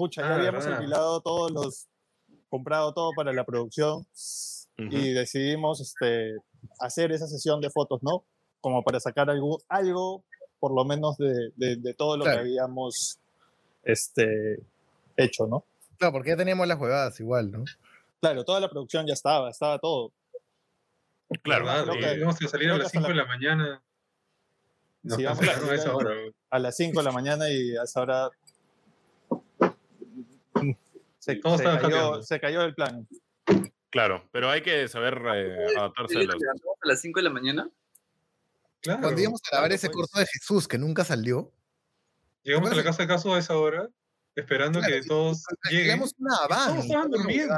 Speaker 5: pucha, ya
Speaker 6: Ah,
Speaker 5: habíamos
Speaker 6: verdad.
Speaker 5: alquilado todos los, comprado todo para la producción y decidimos este, hacer esa sesión de fotos, ¿no? Como para sacar algo, algo por lo menos de, de- de todo lo
Speaker 3: Claro.
Speaker 5: que habíamos este, hecho, ¿no?
Speaker 3: Claro, porque ya teníamos las jugadas igual, ¿no?
Speaker 5: Claro, toda la producción ya estaba, estaba todo.
Speaker 1: Claro.
Speaker 6: Y
Speaker 5: que-
Speaker 6: a salir a
Speaker 5: que
Speaker 6: las
Speaker 5: hasta
Speaker 6: 5 de
Speaker 5: la-
Speaker 6: mañana. Nos
Speaker 5: Sí, a
Speaker 6: a esa hora.
Speaker 5: a las 5 de la mañana y a esa hora se,
Speaker 6: Todos
Speaker 5: se cayó, se cayó el plan.
Speaker 1: Claro, pero hay que saber eh, adaptarse a
Speaker 4: ¿Sí,
Speaker 1: los...
Speaker 4: a las 5 de la mañana?
Speaker 6: Claro.
Speaker 3: Cuando íbamos a grabar
Speaker 5: claro,
Speaker 3: ese
Speaker 5: pues.
Speaker 3: corto de Jesús que nunca salió,
Speaker 6: Llegamos a la casa de caso a esa hora, esperando
Speaker 3: Claro,
Speaker 6: que todos lleguen.
Speaker 3: una van.
Speaker 6: Todos estaban durmiendo.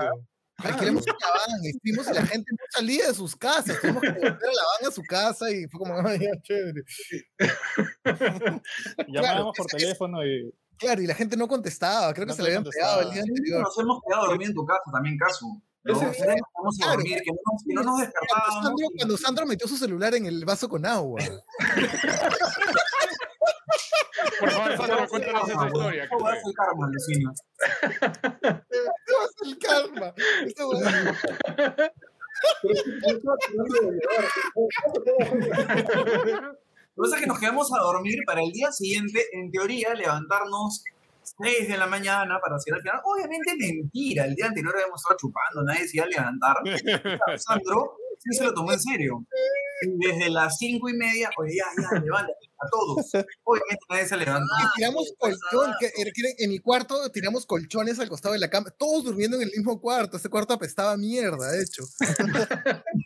Speaker 3: Alquilamos una van y fuimos y la gente no salía de sus casas. Tuvimos que volver a la van a su casa y fue como, ay, ya, chévere.
Speaker 5: Llamábamos por teléfono y
Speaker 3: Claro, y la gente no contestaba. Creo que se
Speaker 5: te
Speaker 3: le habían pegado el día anterior.
Speaker 8: Nos hemos quedado a dormir en tu casa también, Casu. ¿no? Vamos a
Speaker 3: Claro.
Speaker 8: dormir, que no, nos- que no nos
Speaker 3: Cuando
Speaker 8: despertábamos.
Speaker 3: Sandro, cuando Sandro metió su celular en el vaso con agua.
Speaker 1: Por favor, Sandro, cuéntanos esa historia. ¿qué
Speaker 8: ¿Cómo
Speaker 1: fue?
Speaker 8: es el karma, Lucinio?
Speaker 3: Eso es el karma.
Speaker 8: Lo que pasa es que nos quedamos a dormir para el día siguiente, en teoría, levantarnos 6 de la mañana para hacer al final. Obviamente mentira, el día anterior habíamos estado chupando, nadie se iba a levantar. Sandro sí se lo tomó en serio. Y desde las 5 y media, oye, ya, ya, levántate, a todos. Obviamente nadie se levantó.
Speaker 3: Y tiramos colchón, que, en mi cuarto tiramos colchones al costado de la cama, todos durmiendo en el mismo cuarto. Ese cuarto apestaba mierda, de hecho.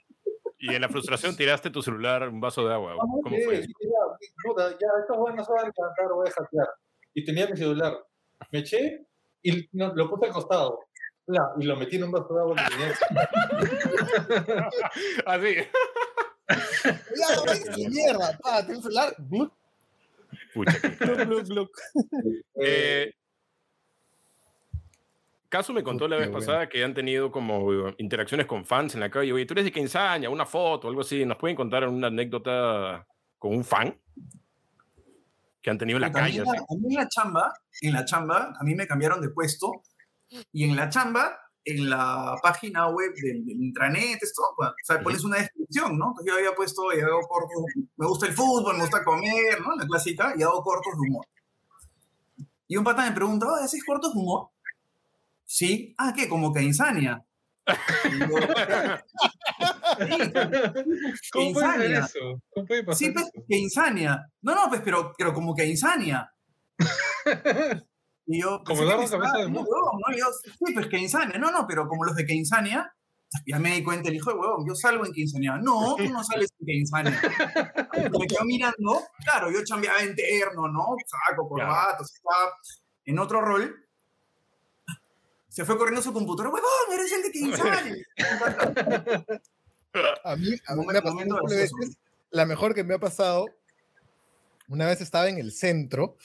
Speaker 1: Y en la frustración tiraste tu celular un vaso de agua. ¿Cómo
Speaker 2: Sí,
Speaker 1: fue?
Speaker 2: sí, ya, ya, estos buenos a levantar, voy a hackear. Y tenía mi celular. Me eché y no, lo puse al costado. Bla, y lo metí en un vaso de agua que tenía.
Speaker 1: Así.
Speaker 3: Ya, la mierda, pa, tengo un celular.
Speaker 1: Pucha,
Speaker 5: gluc, gluc, gluc.
Speaker 1: Eh, Caso me contó la vez
Speaker 3: bueno.
Speaker 1: pasada que han tenido como eh, interacciones con fans en la calle. Oye, tú eres de Quinzaña, una foto, algo así. ¿Nos pueden contar una anécdota con un fan que han tenido en la calle?
Speaker 8: la-? A mí en la chamba, en la chamba, a mí me cambiaron de puesto y en la chamba, en la página web del, del intranet, esto, o sea, pones una descripción, ¿no? Yo había puesto, y hago cortos, me gusta el fútbol, me gusta comer, ¿no? La clásica, y hago cortos de humor. Y un pata me pregunta, "Oye, ¿haces cortos de humor? Sí. Ah, ¿qué? Como que insania. Y yo, "Sí,
Speaker 6: ¿Cómo puede ser eso? ¿Cómo puede pasar
Speaker 8: Sí, pues,
Speaker 6: eso?
Speaker 8: que insania. No, no, pues, pero, pero como que insania. Y yo,
Speaker 6: Como
Speaker 8: pensé que
Speaker 6: Eduardo
Speaker 8: me estaba-
Speaker 6: Cabeza de
Speaker 8: no,
Speaker 6: Mono.
Speaker 8: huevón, ¿no? Y yo, sí, pues que insania. No, no, pero como los de que insania, ya me di cuenta, el hijo de huevón, yo salgo en quinceañera. No, tú no sales en quinceañera. Me quedo mirando, claro, yo chambeaba interno, ¿no? Saco, corbata, estaba en otro rol. Se fue corriendo a su computadora, huevón, eres el de quinceañera.
Speaker 3: A mí, a mí me ha pasado veces. La mejor que me ha pasado, una vez estaba en el centro,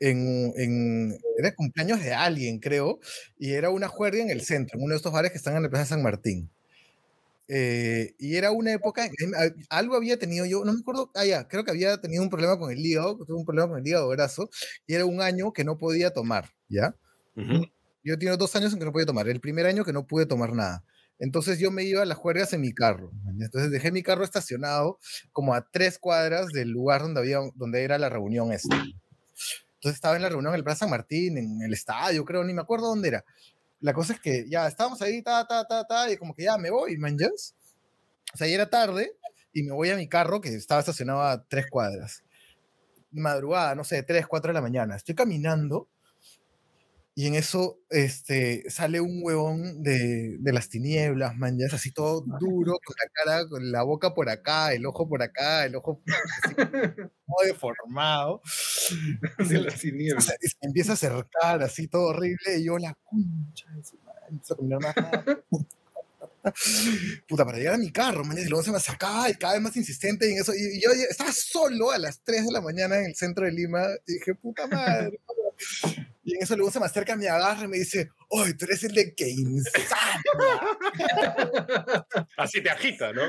Speaker 3: en, en- era cumpleaños de alguien, creo, y era una juerga en el centro, en uno de estos bares que están en la Plaza San Martín. Eh, y era una época, algo había tenido yo, no me acuerdo, ah, ya, creo que había tenido un problema con el hígado, tuve un problema con el hígado graso, y era un año que no podía tomar, ¿ya?
Speaker 1: Ujú.
Speaker 3: Yo tengo dos años en que no podía tomar. El primer año que no pude tomar nada. Entonces yo me iba a las juergas en mi carro. ¿me Entonces dejé mi carro estacionado como a tres cuadras del lugar donde, había, donde era la reunión esta. Entonces estaba en la reunión en el Plaza San Martín, en el estadio, creo, ni me acuerdo dónde era. la cosa es que ya estábamos ahí, ta, ta, ta, ta, y como que ya me voy, man, ¿yes? O sea, ya era tarde y me voy a mi carro que estaba estacionado a tres cuadras. Madrugada, no sé, tres, cuatro de la mañana. Estoy caminando y en eso este, sale un huevón de, de las tinieblas, man, ya es así todo duro, con la cara, con la boca por acá, el ojo por acá, el ojo así, todo deformado.
Speaker 6: De las tinieblas.
Speaker 3: Y se empieza a acercar así todo horrible y yo la concha de su madre. Puta, para llegar a mi carro, man, y luego se me acercaba y cada vez más insistente en eso. Y, y yo estaba solo a las 3 de la mañana en el centro de Lima y dije, puta madre. Y en eso luego se me acerca, me agarra y me dice, ¡Oye, tú eres el de Keynes!
Speaker 1: Así te agita, ¿no?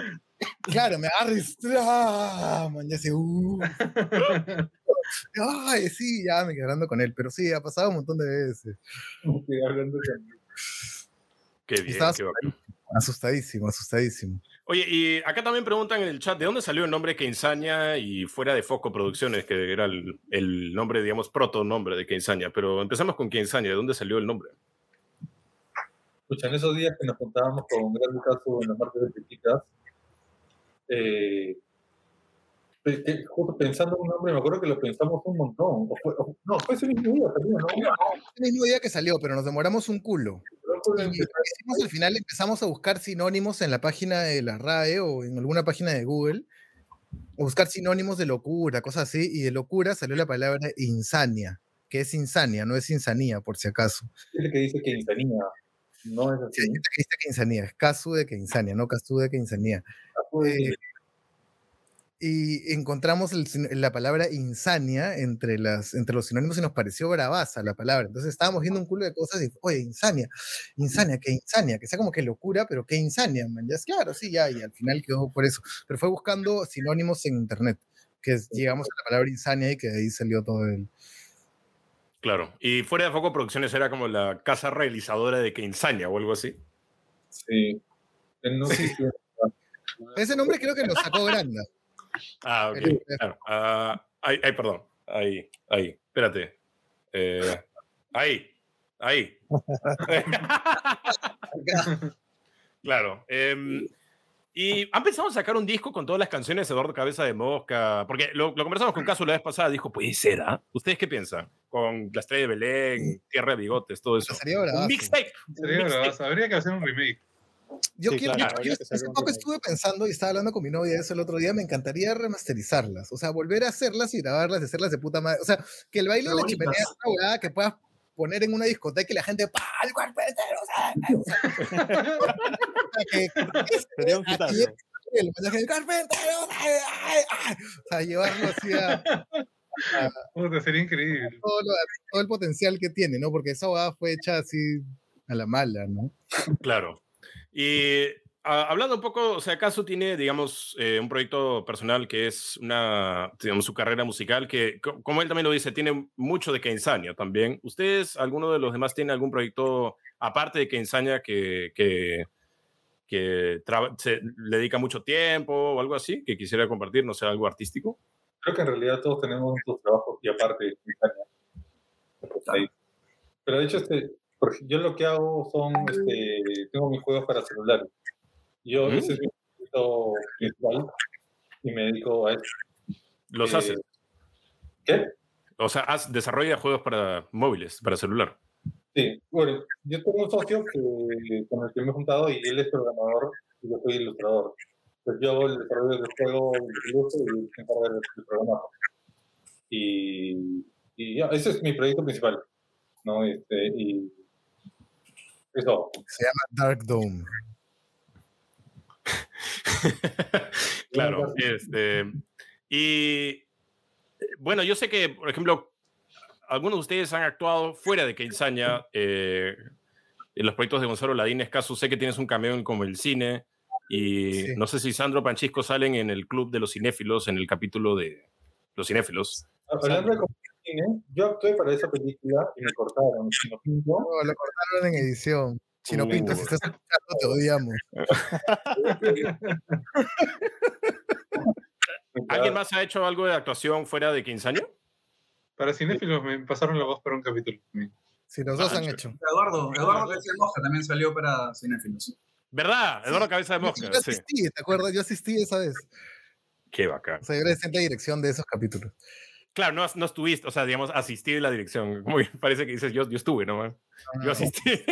Speaker 3: Claro, me agarra y ¡ah! Man, ya se, uh. Ay, sí, ya me quedé hablando con él, pero sí, ha pasado un montón de veces.
Speaker 2: Hablando con-
Speaker 1: Qué bien,
Speaker 3: estaba
Speaker 1: qué bacán.
Speaker 3: asustadísimo, asustadísimo.
Speaker 1: Oye, y acá también preguntan en el chat, ¿de dónde salió el nombre Keinsaña y fuera de Foco Producciones, que era el, el nombre, digamos, proto nombre de Keinsaña? Pero empezamos con Keinsaña, ¿de dónde salió el nombre?
Speaker 2: Escucha, en esos días que nos juntábamos con un gran caso en las marcas de Pequitas, eh, justo pensando en un nombre, me acuerdo que lo pensamos un montón. O fue- o- no, fue ese mismo día también, ¿no?
Speaker 3: El mismo día que salió, pero nos demoramos un culo. Al final, empezamos a buscar sinónimos en la página de la RAE o en alguna página de Google, buscar sinónimos de locura, cosas así, y de locura salió la palabra insania, que es insania, no es insanía, por si acaso.
Speaker 2: es el que dice que insanía. No es
Speaker 3: Sí,
Speaker 2: así.
Speaker 3: gente que dice que insania, es casu de que insania, no casu de que insanía. Eh, y encontramos el la palabra insania entre, las, entre los sinónimos y nos pareció bravaza la palabra. Entonces estábamos viendo un culo de cosas y, oye, insania, insania, que insania, que sea como que locura, pero que insania, man. Ya es claro, sí, ya, y al final quedó por eso. Pero fue buscando sinónimos en internet, que es- llegamos a la palabra insania y que de ahí salió todo el...
Speaker 1: Claro. Y fuera de Foco Producciones era como la casa realizadora de Keinsaña o algo así.
Speaker 2: Sí. No sé si
Speaker 3: Ese nombre creo que lo sacó Granda.
Speaker 1: Ah, ok. Claro. Ah, ay, ay, perdón. Ahí, ahí. Espérate. Eh, ahí, ahí. claro. em, y han pensado en sacar un disco con todas las canciones de Eduardo Cabeza de Mosca, porque lo, lo conversamos con Caso la vez pasada, dijo, puede ser, ¿ah? ¿Ustedes qué piensan? Con La Estrella de Belén, Tierra de Bigotes, todo eso.
Speaker 3: Sería
Speaker 1: Un mixtape. un
Speaker 6: Sería
Speaker 1: mixtape.
Speaker 6: bravazo. Habría que hacer un remake.
Speaker 3: Yo
Speaker 5: Sí,
Speaker 3: quiero,
Speaker 5: claro,
Speaker 3: yo- yo hace poco estuve pensando y estaba hablando con mi novia de eso el otro día, me encantaría remasterizarlas, o sea, volver a hacerlas y grabarlas y hacerlas de puta madre. O sea, que el baile de la chimenea es una huevada que puedas poner en una discoteca y la gente ¡pa! el cuerpo entero!
Speaker 5: Sería un
Speaker 3: el mensaje del ay. o sea, llevarlo así a,
Speaker 6: Puta, sería increíble.
Speaker 3: todo, lo- todo el potencial que tiene, ¿no? Porque esa huevada fue hecha así a la mala, ¿no?
Speaker 1: Claro. Y ah, hablando un poco, o sea, acaso tiene, digamos, eh, un proyecto personal que es una, digamos, su carrera musical, que, co- como él también lo dice, tiene mucho de Keinsaña también. ¿Ustedes, alguno de los demás, tiene algún proyecto, aparte de Keinsaña, que, que, que se le dedica mucho tiempo o algo así, que quisiera compartir, no sé, algo artístico?
Speaker 2: Creo que en realidad todos tenemos nuestros trabajos y aparte. Pues ahí. Pero de hecho, este, yo lo que hago son, este, tengo mis juegos para celulares. Yo,
Speaker 1: Mm.
Speaker 2: ese es mi proyecto principal y me dedico a eso.
Speaker 1: ¿Los
Speaker 2: Eh,
Speaker 1: haces?
Speaker 2: ¿Qué?
Speaker 1: O sea, desarrolla juegos para móviles, para celular.
Speaker 2: Sí, bueno, yo tengo un socio que, con el que me he juntado y él es programador y yo soy ilustrador. Pues yo hago el desarrollo del juego, el iluso y él se encarga del. Y, y ya, ese es mi proyecto principal. ¿no? Este, y eso.
Speaker 3: Se llama Dark Dome.
Speaker 1: claro, este, y bueno, yo sé que, por ejemplo, algunos de ustedes han actuado fuera de Keinsaña eh, en los proyectos de Gonzalo Ladines, caso sé que tienes un cameo en como el cine y
Speaker 3: Sí.
Speaker 1: no sé si Sandro Panchisco salen en el club de los cinéfilos en el capítulo de los cinéfilos.
Speaker 2: De cine, yo actué para esa película y me cortaron. Chino Pinto.
Speaker 3: No, lo cortaron en edición. Chino Pinto, si estás escuchando, te odiamos.
Speaker 1: ¿Alguien más ha hecho algo de actuación fuera de Keinsaña?
Speaker 6: Para cinéfilos me pasaron la voz para un capítulo.
Speaker 3: Sí, los dos
Speaker 1: Ah,
Speaker 3: han hecho.
Speaker 8: Eduardo, Eduardo García Mosca también salió para Cinefilos.
Speaker 1: ¿Verdad? Eduardo Cabeza de Mosca,
Speaker 3: yo
Speaker 1: sí.
Speaker 3: asistí, ¿te acuerdas? Yo asistí esa vez.
Speaker 1: Qué bacán.
Speaker 3: O sea, yo era decente dirección de esos capítulos.
Speaker 1: Claro, no, no estuviste, o sea, digamos, asistí en la dirección. Como que parece que dices, yo, yo estuve, ¿no? man? Yo asistí.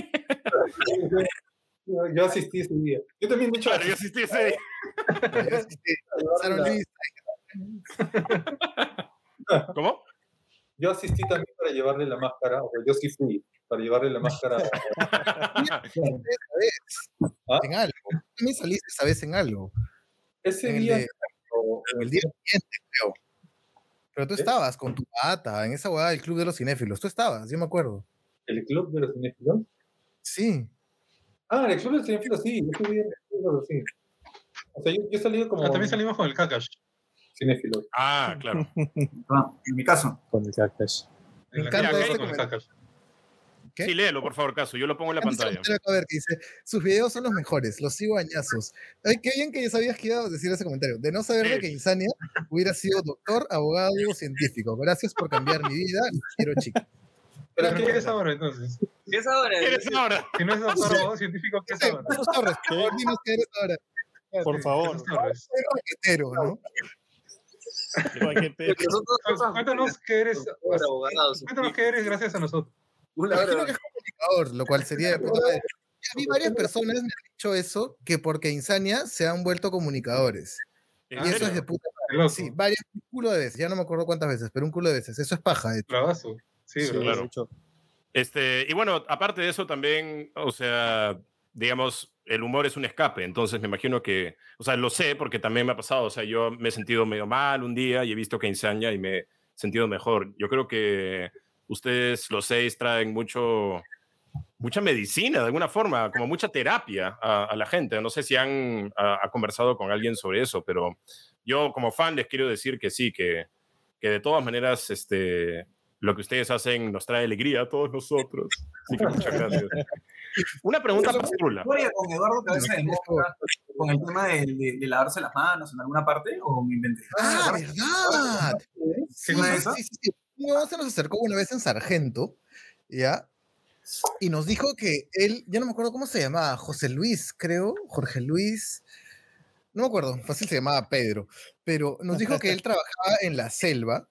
Speaker 2: Yo, yo asistí ese día. Yo también, de hecho,
Speaker 1: Claro, yo asistí ese día.
Speaker 3: yo asistí.
Speaker 1: ¿Cómo?
Speaker 2: yo asistí también para llevarle la máscara, o sea, yo sí fui para llevarle la máscara.
Speaker 3: Esa vez,
Speaker 2: ¿Ah?
Speaker 3: En algo. También saliste esa vez en algo.
Speaker 2: Ese
Speaker 3: En el,
Speaker 2: día,
Speaker 3: de- el día siguiente, creo. Pero tú
Speaker 2: ¿Eh?
Speaker 3: estabas con tu pata en esa hueá del Club de los Cinéfilos. Tú estabas, yo me acuerdo.
Speaker 2: el club de los cinéfilos.
Speaker 3: Sí.
Speaker 2: Ah, el club de los cinéfilos, sí, ese día, sí. O sea, yo, yo he salido como
Speaker 6: Ah, también salimos con el Kakash.
Speaker 2: cinéfilos.
Speaker 1: Ah, claro.
Speaker 8: Ah, en mi caso.
Speaker 5: Con el.
Speaker 2: En la
Speaker 3: encanta
Speaker 2: con el. Kakash.
Speaker 3: ¿Qué?
Speaker 1: Sí, léelo, por favor, Caso. Yo lo pongo en la pantalla.
Speaker 3: a ver, dice, sus videos son los mejores, los sigo añazos. Ay, qué bien que ya sabías que iba a decir ese comentario. De no saber de
Speaker 1: Sí.
Speaker 3: que Insania hubiera sido doctor, abogado o científico. Gracias por cambiar mi vida, quiero chicos.
Speaker 2: Pero
Speaker 6: ¿Pero
Speaker 2: ¿qué
Speaker 6: eres ahora entonces?
Speaker 4: ¿Qué es ahora?
Speaker 1: ¿Qué eres ahora?
Speaker 6: Si no es doctor abogado científico, ¿qué es ahora?
Speaker 3: Jesús Torres, por favor, dinos qué eres ahora.
Speaker 5: Por favor.
Speaker 6: Torres.
Speaker 3: Raquetero, ¿no?
Speaker 5: Raquetero.
Speaker 6: Cuéntanos qué eres. Cuéntanos qué eres gracias a nosotros.
Speaker 3: Me imagino que es comunicador, lo cual sería de puta madre. A mí varias personas me han dicho eso, que porque Insania se han vuelto comunicadores.
Speaker 1: ¿En
Speaker 3: Y eso
Speaker 1: serio?
Speaker 3: es de puta
Speaker 6: loco.
Speaker 3: Sí, varias, un culo de veces. Ya no me acuerdo cuántas veces, pero un culo de veces. Eso es paja, de hecho.
Speaker 6: Bravazo. Sí,
Speaker 5: Sí,
Speaker 1: claro. Este, y bueno, aparte de eso también, o sea, digamos, el humor es un escape, entonces me imagino que, o sea, lo sé porque también me ha pasado, o sea, yo me he sentido medio mal un día y he visto que ensaña y me he sentido mejor. Yo creo que ustedes, los seis, traen mucho, mucha medicina de alguna forma, como mucha terapia a, a la gente. No sé si han ha- ha conversado con alguien sobre eso, pero yo como fan les quiero decir que sí, que, que de todas maneras, este, lo que ustedes hacen nos trae alegría a todos nosotros. Así que muchas gracias. Una pregunta pastrula.
Speaker 8: historia con Eduardo Cabeza de Mosca con el tema de, de- de lavarse las manos en alguna parte o me inventé?
Speaker 3: ¡Ah, verdad! Sí, sí, sí. No, se nos acercó una vez en Sargento, ¿ya? Y nos dijo que él, ya no me acuerdo cómo se llamaba, José Luis, creo, Jorge Luis, no me acuerdo, fácil se llamaba Pedro, pero nos dijo que él trabajaba en la selva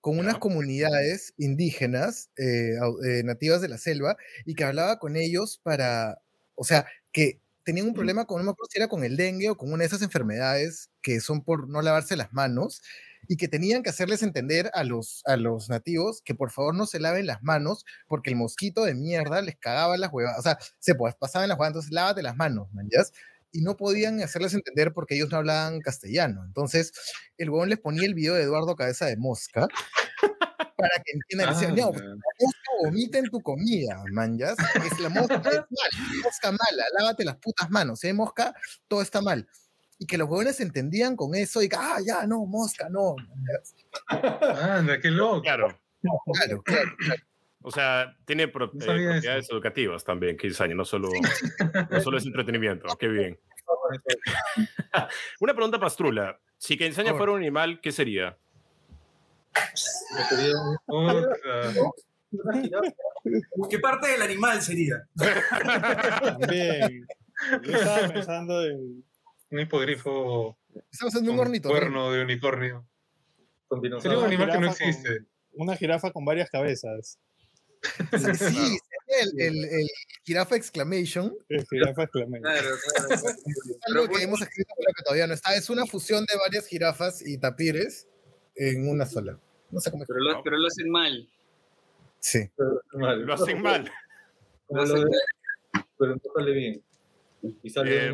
Speaker 3: con unas comunidades indígenas eh, eh, nativas de la selva y que hablaba con ellos para, o sea, que tenían un problema con, no me acuerdo si era con el dengue o con una de esas enfermedades que son por no lavarse las manos y que tenían que hacerles entender a los, a los nativos que por favor no se laven las manos porque el mosquito de mierda les cagaba las huevas, o sea, se pues, pasaban las huevas, entonces lávate las manos, man. Y no podían hacerles entender porque ellos no hablaban castellano. Entonces, el huevón les ponía el video de Eduardo Cabeza de Mosca para que entiendan.
Speaker 6: Ah,
Speaker 3: Decían, no, la mosca vomita en tu comida, man, ¿ya? Es la mosca es mala, mosca mala, lávate las putas manos. Si hay mosca, todo está mal. Y que los huevones entendían con eso y que, ah, ya, no, mosca, no.
Speaker 6: Anda, qué loco.
Speaker 1: Claro.
Speaker 3: Claro, claro.
Speaker 1: O sea, tiene pro-
Speaker 6: No
Speaker 1: eh, propiedades educativas también, Kizaña, no solo, no solo es entretenimiento. Qué bien. Una pregunta pastrula. Si Kizaña
Speaker 3: Por
Speaker 1: fuera un animal, ¿qué sería?
Speaker 8: ¿Qué parte del animal sería?
Speaker 5: También. Yo estaba pensando en.
Speaker 6: Un hipogrifo
Speaker 3: Estamos haciendo un
Speaker 6: cuerno de unicornio. Sería un animal que no
Speaker 5: con-
Speaker 6: existe.
Speaker 5: Una jirafa con varias cabezas.
Speaker 3: Sí, sería el, el, el jirafa exclamation.
Speaker 5: Eh, Jirafa exclamé.
Speaker 4: Claro, claro.
Speaker 3: Es algo que hemos escrito pero que todavía no está. Es una fusión de varias jirafas y tapires en una sola. No sé cómo
Speaker 4: Pero lo, pero lo hacen mal.
Speaker 3: Sí.
Speaker 2: Mal.
Speaker 1: Lo hacen mal.
Speaker 2: Como lo de- pero no sale bien. Y sale
Speaker 1: Eh.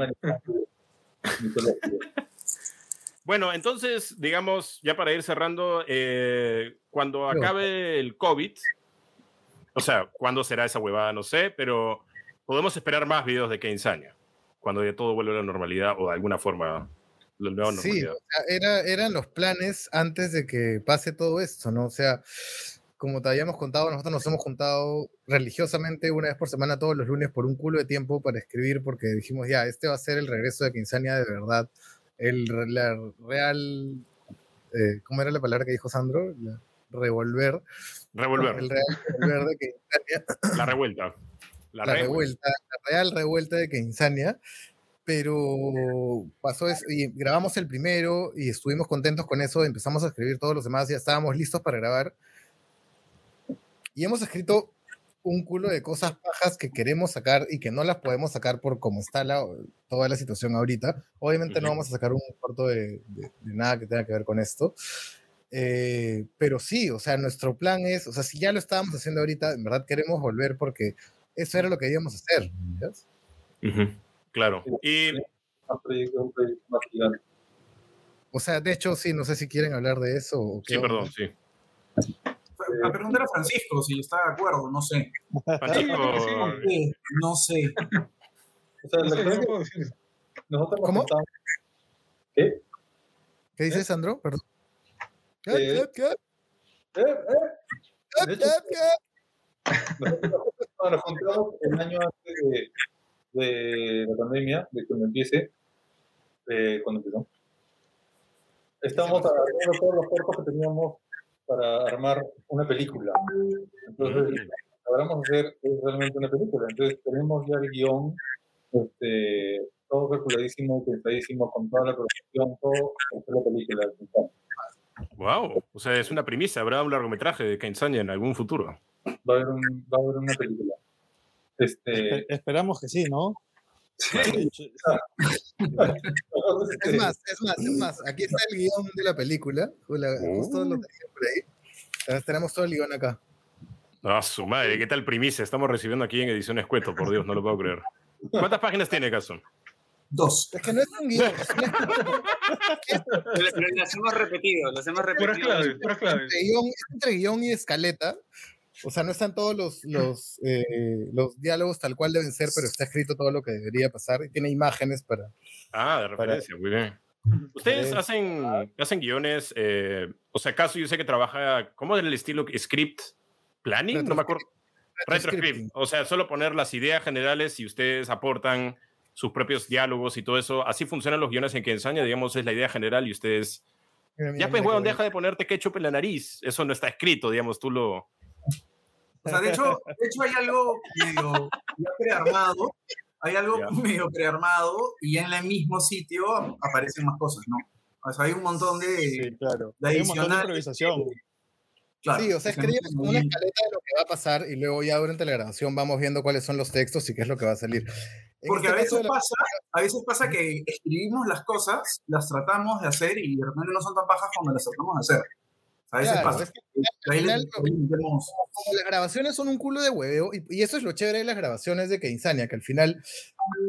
Speaker 1: Bueno, entonces, digamos, ya para ir cerrando, eh, cuando acabe el COVID, o sea, ¿cuándo será esa huevada? No sé, pero podemos esperar más videos de Keynesaña, cuando ya todo vuelva a la normalidad o de alguna forma
Speaker 3: Sí, o sea, era, eran los planes antes de que pase todo esto, ¿no? O sea, como te habíamos contado, nosotros nos hemos juntado religiosamente una vez por semana todos los lunes por un culo de tiempo para escribir porque dijimos, ya, este va a ser el regreso de Quinzania de verdad, el la real, eh, ¿cómo era la palabra que dijo Sandro? La revolver.
Speaker 1: Revolver.
Speaker 3: El real revolver de que Insania,
Speaker 1: La revuelta. La,
Speaker 3: la
Speaker 1: revuelta.
Speaker 3: la real revuelta de que Insania. Pero pasó eso y grabamos el primero y estuvimos contentos con eso. Empezamos a escribir todos los demás, ya estábamos listos para grabar. Y hemos escrito un culo de cosas bajas que queremos sacar y que no las podemos sacar por cómo está la, toda la situación ahorita. Obviamente no vamos a sacar un corto de, de- de nada que tenga que ver con esto. Eh, pero sí, o sea, nuestro plan es, o sea, si ya lo estábamos haciendo ahorita, en verdad queremos volver porque eso era lo que íbamos a hacer. ¿entiendes?
Speaker 1: Ujú, Claro. Y.
Speaker 3: O sea, de hecho, sí, no sé si quieren hablar de eso. O qué
Speaker 1: sí,
Speaker 3: onda.
Speaker 1: perdón, sí.
Speaker 8: A preguntar a Francisco si está de acuerdo, no sé.
Speaker 1: Francisco,
Speaker 8: Eh, no sé.
Speaker 2: O sea,
Speaker 6: decir.
Speaker 2: que nosotros nos
Speaker 3: ¿Cómo?
Speaker 2: juntamos- ¿Qué?
Speaker 3: ¿Qué dices, Sandro? Perdón. ¿Qué? ¿Qué? ¿Qué?
Speaker 2: De
Speaker 3: ¿Qué?
Speaker 2: hecho,
Speaker 3: ¿Qué?
Speaker 2: Nosotros nos juntamos el año antes de, de la pandemia, de cuando empiece, eh, cuando empezó. Estamos agarrando todos los cortos que teníamos para armar una película. Entonces, logramos hacer es realmente una película. Entonces, tenemos ya el guion, este, todo calculadísimo, pensadísimo, con toda la producción, todo, para hacer la película.
Speaker 1: wow. O sea, es una primicia. ¿Habrá un largometraje de Kainsanya en algún futuro?
Speaker 2: Va a haber, un, va a haber una película. Este,
Speaker 5: Espe- esperamos que sí, ¿no?
Speaker 3: Es más, es más, es más. Aquí está el guion de la película. Hola, Justo lo tenía por ahí. Entonces, tenemos todo el guion acá.
Speaker 1: Ah, su madre, ¿qué tal primicia? Estamos recibiendo aquí en Ediciones Cueto, por Dios, no lo puedo creer. ¿Cuántas páginas tiene, Caso?
Speaker 8: Dos.
Speaker 3: Es que no es un guion, es un
Speaker 4: Lo, lo- lo hacemos repetido, lo hacemos
Speaker 6: Puras
Speaker 4: repetido.
Speaker 6: claves, puras claves.
Speaker 3: entre guion, es entre guion y escaleta. O sea, no están todos los, los, eh, los diálogos tal cual deben ser, pero está escrito todo lo que debería pasar y tiene imágenes para.
Speaker 1: Ah, de referencia, muy bien. Ustedes hacen, hacen guiones, eh, o sea, acaso yo sé que trabaja, ¿cómo es el estilo? ¿Script? ¿Planning? No me acuerdo. Retroscript. O sea, solo poner las ideas generales y ustedes aportan sus propios diálogos y todo eso. Así funcionan los guiones en que ensaña, digamos, es la idea general y ustedes...
Speaker 3: Mira, mira,
Speaker 1: Ya pues, weón, deja de ponerte ketchup en la nariz. Eso no está escrito, digamos, tú lo...
Speaker 8: O sea, de hecho, de hecho hay algo medio prearmado, hay algo medio prearmado y en el mismo sitio aparecen más cosas, ¿no? O sea, hay un montón de,
Speaker 5: Sí, claro.
Speaker 8: de
Speaker 5: Hay un montón de
Speaker 8: adicionales.
Speaker 5: improvisación.
Speaker 8: Claro,
Speaker 3: Sí, o sea,
Speaker 8: son
Speaker 3: como una escaleta de lo que va a pasar y luego ya durante la grabación vamos viendo cuáles son los textos y qué es lo que va a salir. En
Speaker 8: Porque
Speaker 3: este
Speaker 8: a
Speaker 3: caso
Speaker 8: veces
Speaker 3: la-
Speaker 8: pasa, a veces pasa que escribimos las cosas, las tratamos de hacer y de repente no son tan bajas cuando las tratamos de hacer. A veces
Speaker 3: Claro,
Speaker 8: pasa.
Speaker 3: es que final, las grabaciones son un culo de hueveo, y, y eso es lo chévere de las grabaciones de Keinsania, que al final,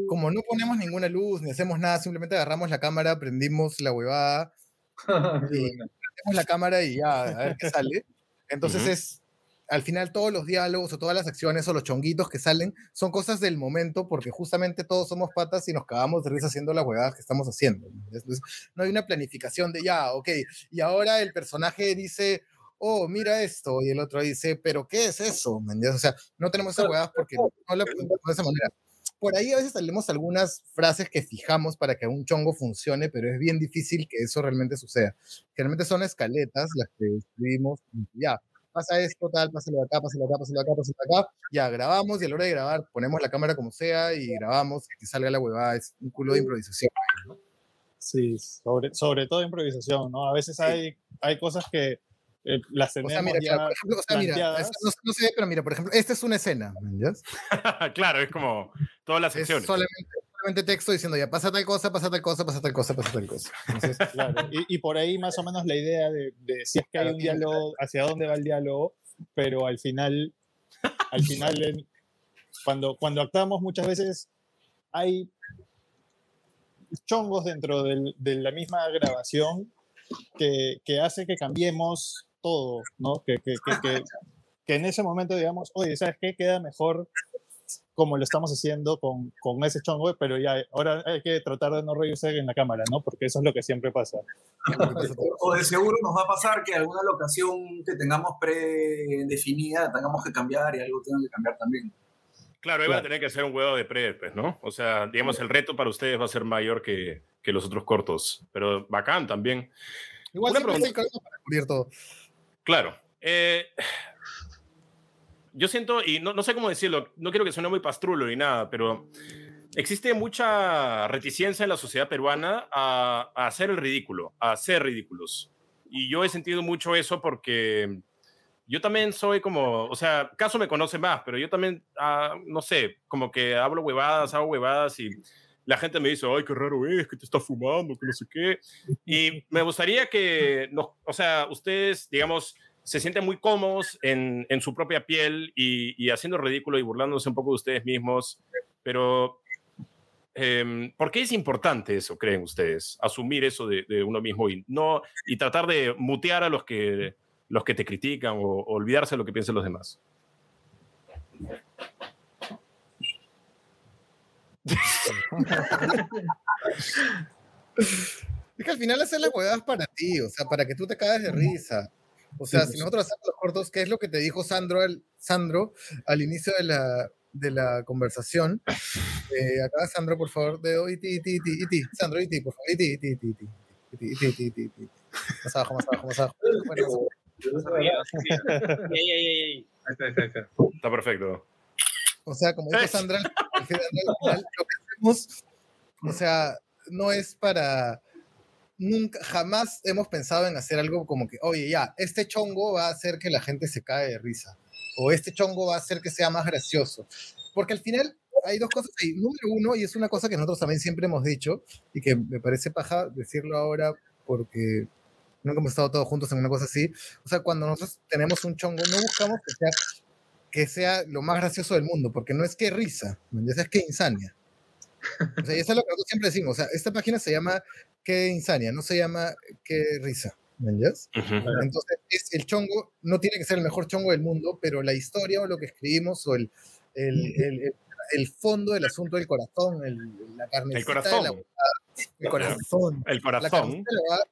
Speaker 3: como no ponemos ninguna luz ni hacemos nada, simplemente agarramos la cámara, prendimos la huevada, y prendemos la cámara y ya, a ver qué sale. Entonces es, al final todos los diálogos o todas las acciones o los chonguitos que salen son cosas del momento, porque justamente todos somos patas y nos cagamos de risa haciendo las huevadas que estamos haciendo. ¿no? Entonces, no hay una planificación de ya, ok, y ahora el personaje dice, oh, mira esto, y el otro dice, pero ¿qué es eso? O sea, no tenemos esas huevadas porque no la planteamos de esa manera. Por ahí a veces tenemos algunas frases que fijamos para que un chongo funcione, pero es bien difícil que eso realmente suceda. Generalmente son escaletas las que escribimos, ya, pasa esto, tal, pásalo de acá, pásalo de acá, pásalo de acá, pásalo de acá, ya, grabamos y a la hora de grabar ponemos la cámara como sea y grabamos, que salga la huevada, es un culo de improvisación.
Speaker 5: Sí, sobre, sobre todo improvisación, ¿no? A veces hay, hay cosas que eh, las
Speaker 3: O
Speaker 5: tenemos
Speaker 3: sea, mira,
Speaker 5: ya
Speaker 3: por ejemplo, o sea, mira,
Speaker 5: planteadas.
Speaker 3: no, no se ve, pero mira, por ejemplo, esta es una escena,
Speaker 1: claro, es como todas las
Speaker 3: Es
Speaker 1: secciones.
Speaker 3: solamente, solamente texto diciendo ya pasa tal cosa, pasa tal cosa, pasa tal cosa, pasa tal cosa. Entonces,
Speaker 5: Claro, y, y por ahí más o menos la idea de, de si es que hay un diálogo, hacia dónde va el diálogo, pero al final, al final, en- cuando, cuando actuamos muchas veces hay chongos dentro del- de la misma grabación que, que hace que cambiemos todo, ¿no? Que, que, que en ese momento digamos, oye, ¿sabes qué? Queda mejor como lo estamos haciendo con, con ese chongo, pero ya, ahora hay que tratar de no reírse en la cámara, ¿no? Porque eso es lo que siempre pasa.
Speaker 8: O de seguro nos va a pasar que alguna locación que tengamos predefinida tengamos que cambiar y algo tenga que cambiar también.
Speaker 1: Claro, ahí va a tener que ser un huevo de pre, pues, ¿no? O sea, digamos, el reto para ustedes va a ser mayor que, que los otros cortos, pero bacán también.
Speaker 3: igual
Speaker 1: Una
Speaker 3: siempre
Speaker 1: pregunta.
Speaker 3: hay para cubrir todo.
Speaker 1: Claro, Eh, yo siento, y no, no sé cómo decirlo, no quiero que suene muy pastrulo ni nada, pero existe mucha reticencia en la sociedad peruana a, a hacer el ridículo, a hacer ridículos. Y yo he sentido mucho eso porque yo también soy como, o sea, Caso me conoce más, pero yo también, ah, no sé, como que hablo huevadas, hago huevadas y la gente me dice, ay, qué raro es, que te estás fumando, que no sé qué. Y me gustaría que, o sea, ustedes, digamos, se sienten muy cómodos en, en su propia piel y, y haciendo ridículo y burlándose un poco de ustedes mismos, pero em, ¿por qué es importante eso, creen ustedes? Asumir eso de, de uno mismo y, no, y tratar de mutear a los que, los que te critican o, o olvidarse de lo que piensen los demás.
Speaker 3: Es que al final hacer la huevada es para ti, o sea, para que tú te caes de risa. O sea, si nosotros hacemos los cortos, ¿qué es lo que te dijo Sandro al, Sandro al inicio de la, de la conversación? Eh, acá, Sandro, por favor, dedo, iti, iti, iti, iti. Sandro, iti, por favor, iti, iti, iti, iti. Iti, iti, iti, iti, iti. Más abajo, más abajo, más abajo.
Speaker 6: Está, ahí está, ahí está.
Speaker 1: Está perfecto.
Speaker 3: O sea, como dijo Sandra, lo que hacemos, o sea, no es para. Nunca, jamás hemos pensado en hacer algo como que, oye, ya, este chongo va a hacer que la gente se cae de risa. O este chongo va a hacer que sea más gracioso. Porque al final hay dos cosas ahí. Número uno, y es una cosa que nosotros también siempre hemos dicho, y que me parece paja decirlo ahora porque nunca hemos estado todos juntos en una cosa así. O sea, cuando nosotros tenemos un chongo, no buscamos que sea, que sea lo más gracioso del mundo, porque no es que risa, es que insania. O sea, y eso es lo que nosotros siempre decimos. O sea, esta página se llama Qué insania, no se llama Qué risa. ¿Me entiendes?
Speaker 1: Ujú.
Speaker 3: Entonces, es, el chongo no tiene que ser el mejor chongo del mundo, pero la historia o lo que escribimos o el, el, el, el- fondo del asunto del corazón, el, la carne.
Speaker 1: El corazón.
Speaker 3: el corazón.
Speaker 1: El
Speaker 3: La
Speaker 1: corazón.
Speaker 3: la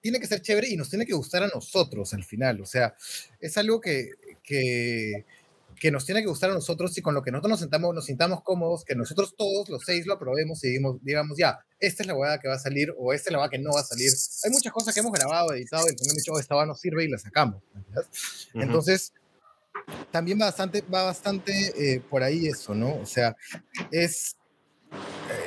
Speaker 3: tiene que ser chévere y nos tiene que gustar a nosotros al final. O sea, es algo que, que, que nos tiene que gustar a nosotros y con lo que nosotros nos sentamos, nos sintamos cómodos, que nosotros todos los seis lo aprobemos y digamos, digamos ya, esta es la hueá que va a salir o esta es la hueá que no va a salir. Hay muchas cosas que hemos grabado, editado y que hemos dicho, "Oh, esta hueá no sirve y la sacamos. ¿me entiendes?
Speaker 1: Ujú.
Speaker 3: Entonces, también va bastante, va bastante eh, por ahí eso, ¿no? O sea, es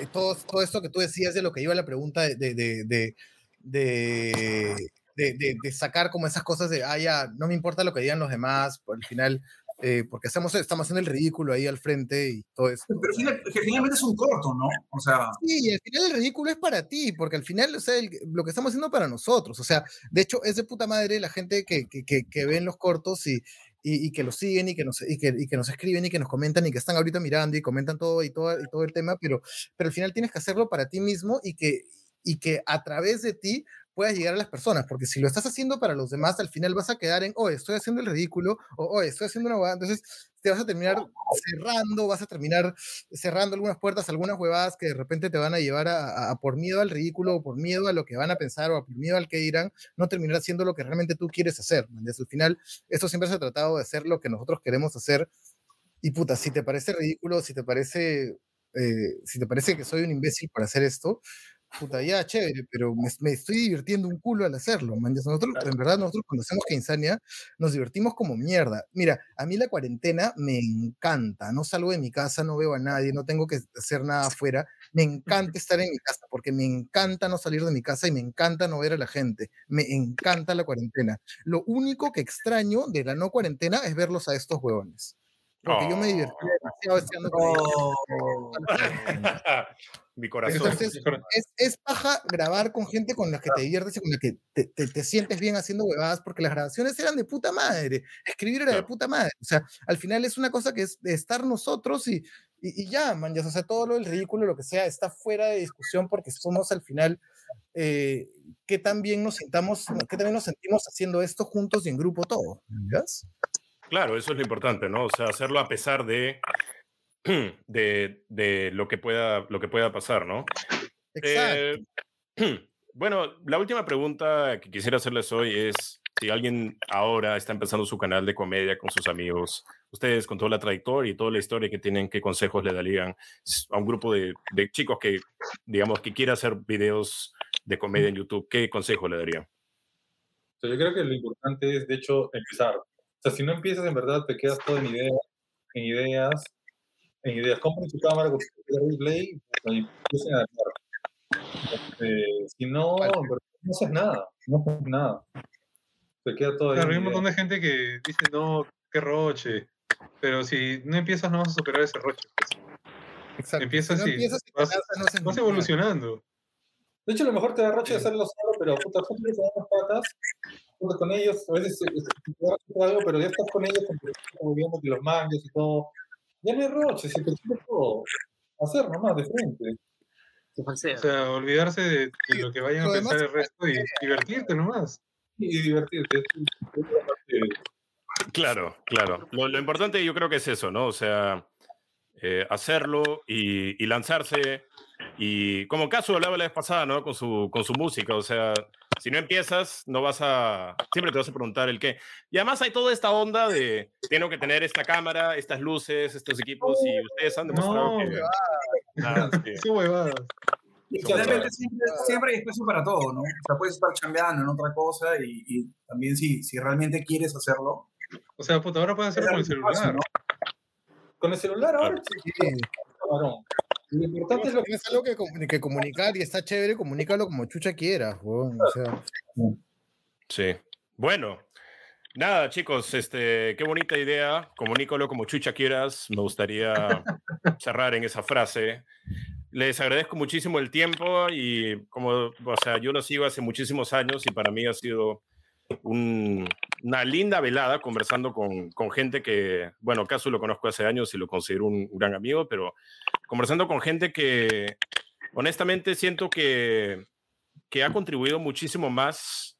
Speaker 3: eh, todo, todo esto que tú decías de lo que iba la pregunta de, de, de, de, de, de- de- de sacar como esas cosas de, ah, ya, no me importa lo que digan los demás, por el final, eh, porque hacemos, estamos haciendo el ridículo ahí al frente y todo eso.
Speaker 8: Pero final- que finalmente es un corto, ¿no? O sea,
Speaker 3: Sí, y al final el ridículo es para ti, porque al final, o sea, el- lo que estamos haciendo para nosotros, o sea, de hecho, es de puta madre la gente que, que, que, que ven los cortos y, y, y que los siguen y que, nos, y, que, y que nos escriben y que nos comentan y que están ahorita mirando y comentan todo y todo, y todo el tema, pero, pero al final tienes que hacerlo para ti mismo y que, y que a través de ti puedas llegar a las personas, porque si lo estás haciendo para los demás, al final vas a quedar en, oh, estoy haciendo el ridículo, o oh, estoy haciendo una huevada, entonces te vas a terminar cerrando, vas a terminar cerrando algunas puertas, algunas huevadas que de repente te van a llevar a, a- a por miedo al ridículo, o por miedo a lo que van a pensar, o por miedo al que dirán, no terminar haciendo lo que realmente tú quieres hacer. ¿me entiendes? Al final, esto siempre se ha tratado de hacer lo que nosotros queremos hacer. Y puta, si te parece ridículo, si te parece, eh, si te parece que soy un imbécil por hacer esto, puta, ya, chévere, pero me, me estoy divirtiendo un culo al hacerlo. ¿me entiendes? Nosotros, en verdad, nosotros cuando hacemos que Insania, nos divertimos como mierda. Mira, a mí la cuarentena me encanta. No salgo de mi casa, no veo a nadie, no tengo que hacer nada afuera. Me encanta estar en mi casa porque me encanta no salir de mi casa y me encanta no ver a la gente. Me encanta la cuarentena. Lo único que extraño de la no cuarentena es verlos a estos huevones. Porque yo me divertí demasiado estando con ellos.
Speaker 1: Mi corazón.
Speaker 3: Entonces, es, es paja grabar con gente con la que te diviertes y con la que te, te- te sientes bien haciendo huevadas, porque las grabaciones eran de puta madre, escribir era de puta madre. O sea, al final es una cosa que es de estar nosotros y, y, y ya, man, ya, o sea, todo lo del ridículo, lo que sea, está fuera de discusión porque somos al final eh, que también nos sintamos, que también nos sentimos haciendo esto juntos y en grupo todo. ¿ves?
Speaker 1: Claro, eso es lo importante, ¿no? O sea, hacerlo a pesar de, de, de lo, que pueda, lo que pueda pasar, ¿no?
Speaker 3: Exacto.
Speaker 1: Eh, bueno, la última pregunta que quisiera hacerles hoy es si alguien ahora está empezando su canal de comedia con sus amigos, ustedes con toda la trayectoria y toda la historia que tienen, ¿qué consejos le darían a un grupo de, de chicos que, digamos, que quiera hacer videos de comedia en YouTube? ¿Qué consejo le darían?
Speaker 2: Yo creo que lo importante es, de hecho, empezar. O sea, si no empiezas, en verdad, te quedas todo en ideas, en ideas, en ideas. Compren su cámara con su replay y empiecen a. Este, si no, verdad, no haces nada. No haces nada. Se queda todo ahí.
Speaker 6: Claro, hay un montón de gente que dice, no, qué roche. Pero si no empiezas, no vas a superar ese roche. pues.
Speaker 3: Exacto.
Speaker 6: Empiezas
Speaker 3: si no empiezas y
Speaker 6: vas-
Speaker 3: no
Speaker 6: Vas
Speaker 3: nada.
Speaker 6: evolucionando.
Speaker 2: De hecho, a lo mejor te da roche de hacerlo solo, pero puta, junto con unas patas, junto con ellos, a veces eh, te da roche algo, pero ya estás con ellos, como- como viendo que los mangas y todo. Ya no hay roche, se percibe todo. Hacer nomás, de frente.
Speaker 6: O sea, olvidarse de, de lo que vayan a pensar
Speaker 3: demás-
Speaker 6: el resto y divertirte nomás.
Speaker 2: Y divertirte.
Speaker 1: Claro, claro. Lo, lo importante yo creo que es eso, ¿no? O sea, eh, hacerlo y, y lanzarse. Y como caso hablaba la vez pasada, ¿no? Con su, con su música. O sea, si no empiezas, no vas a. Siempre te vas a preguntar el qué. Y además hay toda esta onda de. Tengo que tener esta cámara, estas luces, estos equipos. Y ustedes han demostrado
Speaker 6: No,
Speaker 1: que. Nada, sí.
Speaker 6: Qué huevadas.
Speaker 8: Y
Speaker 1: todas.
Speaker 8: siempre, siempre hay espacio para todo, ¿no? O sea, puedes estar chambeando en otra cosa y, y también si, si realmente quieres hacerlo.
Speaker 6: O sea, puta, ahora puedes hacerlo con el
Speaker 8: hay espacio,
Speaker 6: celular.
Speaker 8: ¿no?
Speaker 2: Con el celular ahora, sí,
Speaker 3: Sí.
Speaker 2: Lo importante es lo que
Speaker 3: Tienes algo que, que comunicar y está chévere, comunícalo como chucha quieras, weón. O sea,
Speaker 1: Sí. Bueno, nada, chicos, este, qué bonita idea. Comunícalo como chucha quieras. Me gustaría cerrar en esa frase. Les agradezco muchísimo el tiempo y como, o sea, yo lo sigo hace muchísimos años y para mí ha sido un- una linda velada conversando con, con gente que, bueno, Caso lo conozco hace años y lo considero un gran amigo, pero conversando con gente que honestamente siento que, que ha contribuido muchísimo más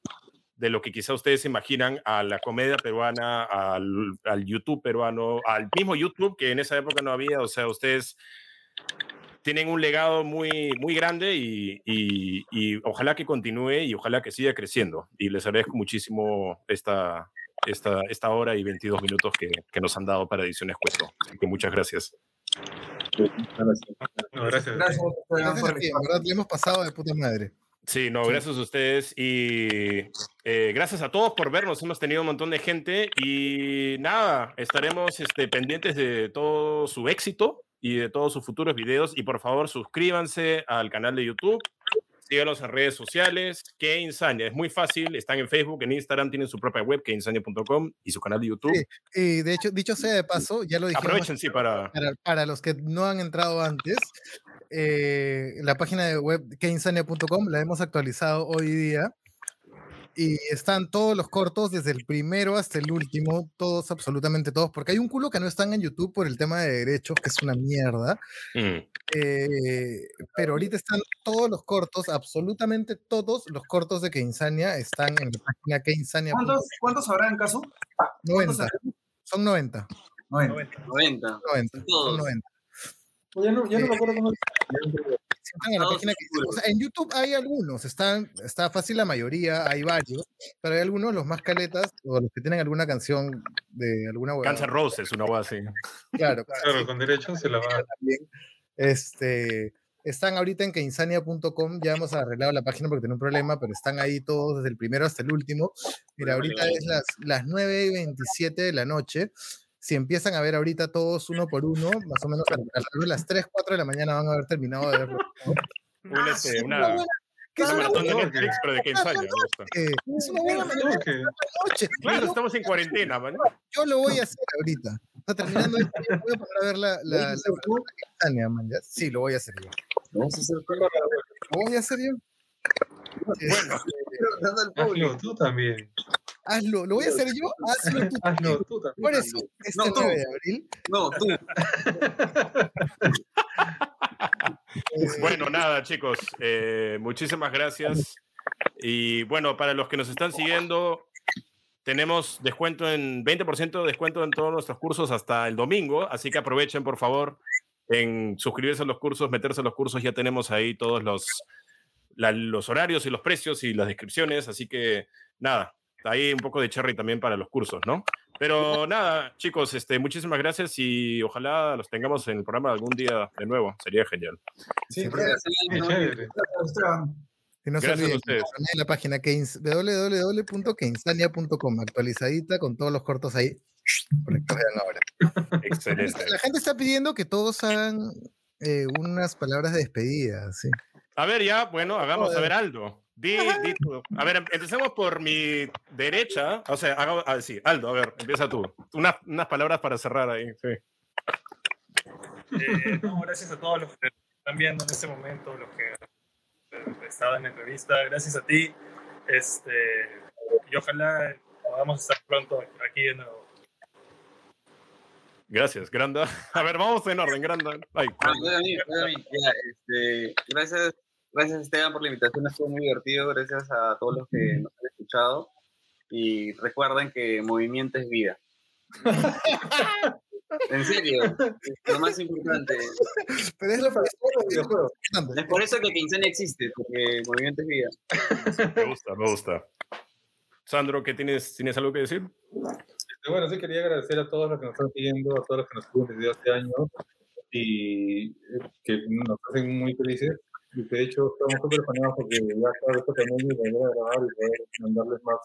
Speaker 1: de lo que quizá ustedes imaginan a la comedia peruana, al, al YouTube peruano, al mismo YouTube que en esa época no había. O sea, ustedes tienen un legado muy, muy grande y, y- y ojalá que continúe y ojalá que siga creciendo. Y les agradezco muchísimo esta, esta, esta hora y 22 minutos que, que nos han dado para Ediciones Cueto. Así que muchas gracias.
Speaker 6: No, gracias.
Speaker 8: Gracias,
Speaker 3: gracias a ti, verdad le hemos pasado de puta madre.
Speaker 1: Sí, no, gracias a ustedes y eh, gracias a todos por vernos. Hemos tenido un montón de gente y nada, estaremos este, pendientes de todo su éxito y de todos sus futuros videos. Y por favor, suscríbanse al canal de YouTube, síganos en redes sociales. Que Insania, es muy fácil, están en Facebook, en Instagram, tienen su propia web, queinsania.com y su canal de YouTube.
Speaker 3: Sí. Y de hecho, dicho sea de paso, ya lo dijimos.
Speaker 1: Aprovechen, sí, para.
Speaker 3: para, para los que no han entrado antes, eh, la página de web queinsania.com la hemos actualizado hoy día y están todos los cortos, desde el primero hasta el último, todos, absolutamente todos, porque hay un culo que no están en YouTube por el tema de derechos, que es una mierda,
Speaker 1: Mm,
Speaker 3: eh, pero ahorita están todos los cortos, absolutamente todos los cortos de Queinsania están en la página queinsania.com.
Speaker 8: ¿Cuántos, ¿Cuántos habrá en caso?
Speaker 3: 90, son 90,
Speaker 8: 90.
Speaker 4: 90.
Speaker 3: 90, son
Speaker 4: Todos.
Speaker 3: 90.
Speaker 2: Ya no, ya no me acuerdo cómo
Speaker 3: La página que- o sea, en YouTube hay algunos, están, está fácil la mayoría, hay varios, pero hay algunos, los más caletas, o los que tienen alguna canción de alguna.
Speaker 1: Guns N' Roses, una hueá así.
Speaker 3: Claro,
Speaker 6: Claro, con derechos se la va.
Speaker 3: también. Este, están ahorita en queinsania.com, ya hemos arreglado la página porque tenía un problema, pero están ahí todos desde el primero hasta el último. Mira, ahorita es las, las 9 y 27 de la noche. Si empiezan a ver ahorita todos uno por uno, más o menos a- alrededor de las 3, 4 de la mañana van a haber terminado de verlo.
Speaker 1: Un, este,
Speaker 3: sí,
Speaker 1: una,
Speaker 3: una
Speaker 1: maratón de
Speaker 3: buena
Speaker 1: Netflix, pero de que ensayo.
Speaker 3: es una buena noche.
Speaker 1: Claro,
Speaker 3: Yo-
Speaker 1: estamos en cuarentena, man.
Speaker 3: Yo lo voy a hacer ahorita. Está terminando esto, yo voy a poner a ver la, la, la, la man, ya. Sí, lo voy a hacer yo.
Speaker 4: Vamos a hacer
Speaker 3: Lo voy a hacer yo.
Speaker 1: Bueno,
Speaker 4: Dando al público.
Speaker 6: Hazlo tú también.
Speaker 3: Hazlo, lo voy a hacer yo, hazlo tú.
Speaker 6: Hazlo tú también.
Speaker 3: Por eso, este
Speaker 4: No, tú.
Speaker 3: 9 de abril.
Speaker 4: No, tú.
Speaker 1: Bueno, nada, chicos, eh, muchísimas gracias. Y bueno, para los que nos están siguiendo, tenemos descuento en 20% de descuento en todos nuestros cursos hasta el domingo, así que aprovechen, por favor, en suscribirse a los cursos, meterse a los cursos, ya tenemos ahí todos los, la- los horarios y los precios y las descripciones, así que nada, ahí un poco de cherry también para los cursos, ¿no? Pero nada, chicos, este, muchísimas gracias y ojalá los tengamos en el programa algún día de nuevo, sería genial.
Speaker 2: Sí,
Speaker 8: Gracias,
Speaker 6: Qué chévere.
Speaker 8: Esteban.
Speaker 3: Y no se
Speaker 1: Gracias
Speaker 3: olviden, la página keins- www.keinsania.com, actualizadita con todos los cortos ahí, para que vean ahora.
Speaker 1: Excelente.
Speaker 3: La gente está pidiendo que todos hagan eh, unas palabras de despedida, sí.
Speaker 1: A ver, ya, bueno, hagamos. A ver, Aldo. Di, di tú. A ver, em- empecemos por mi derecha. O sea, haga, ah, sí, Aldo, a ver, empieza tú. Unas, unas palabras para cerrar ahí. Sí.
Speaker 5: Eh, no, gracias a todos los que están viendo en este momento, los que eh, estaban en la entrevista. Gracias a ti. Este, y ojalá podamos estar pronto aquí de nuevo.
Speaker 1: Gracias, Granda. A ver, vamos en orden, Granda. Ay,
Speaker 4: Ah, fue a mí, fue a mí. Ya, este, gracias, gracias Esteban por la invitación, estuvo muy divertido, gracias a todos los que nos han escuchado y recuerden que movimiento es vida. en serio, es lo más importante.
Speaker 3: Pero es lo
Speaker 2: videojuegos.
Speaker 4: Es por eso que Quincenia existe, porque movimiento es vida.
Speaker 1: me gusta, me gusta. Sandro, ¿qué tienes, ¿tienes algo que decir?
Speaker 2: Este, bueno, sí quería agradecer a todos los que nos están siguiendo, a todos los que nos siguen desde este año y eh, que nos hacen muy felices. Y que de hecho estamos súper emocionados porque ya cada vez también y volver a grabar y poder mandarles más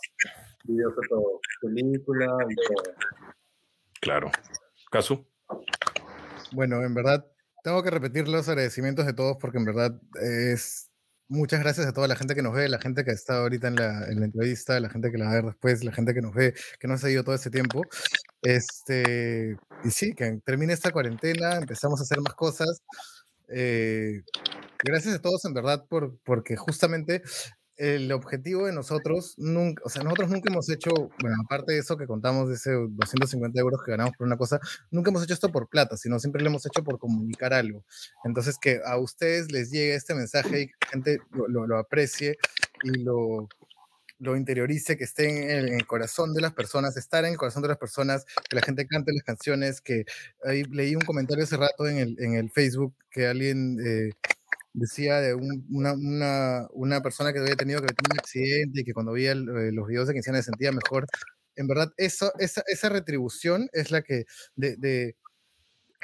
Speaker 2: videos a todo, película y todo.
Speaker 1: Claro. Casu.
Speaker 3: Bueno, en verdad, tengo que repetir los agradecimientos de todos porque en verdad es muchas gracias a toda la gente que nos ve, la gente que está ahorita en la, en la entrevista, la gente que la va a ver después, la gente que nos ve, que nos ha seguido todo este tiempo. Este, y sí, que termine esta cuarentena, empezamos a hacer más cosas. Eh, gracias a todos en verdad por, porque justamente el objetivo de nosotros, nunca, o sea, nosotros nunca hemos hecho, bueno, aparte de eso que contamos de ese 250 euros que ganamos por una cosa, nunca hemos hecho esto por plata, sino siempre lo hemos hecho por comunicar algo. Entonces, que a ustedes les llegue este mensaje y que la gente lo, lo- lo aprecie y lo, lo interiorice, que esté en el, en el corazón de las personas, estar en el corazón de las personas, que la gente cante las canciones, que ahí leí un comentario hace rato en el, en el Facebook que alguien eh, decía de un- una, una, una persona que había tenido que había tenido un accidente y que cuando veía el- eh, los videos de Quincena se sentía mejor. En verdad, eso, esa, esa retribución es la que de, de-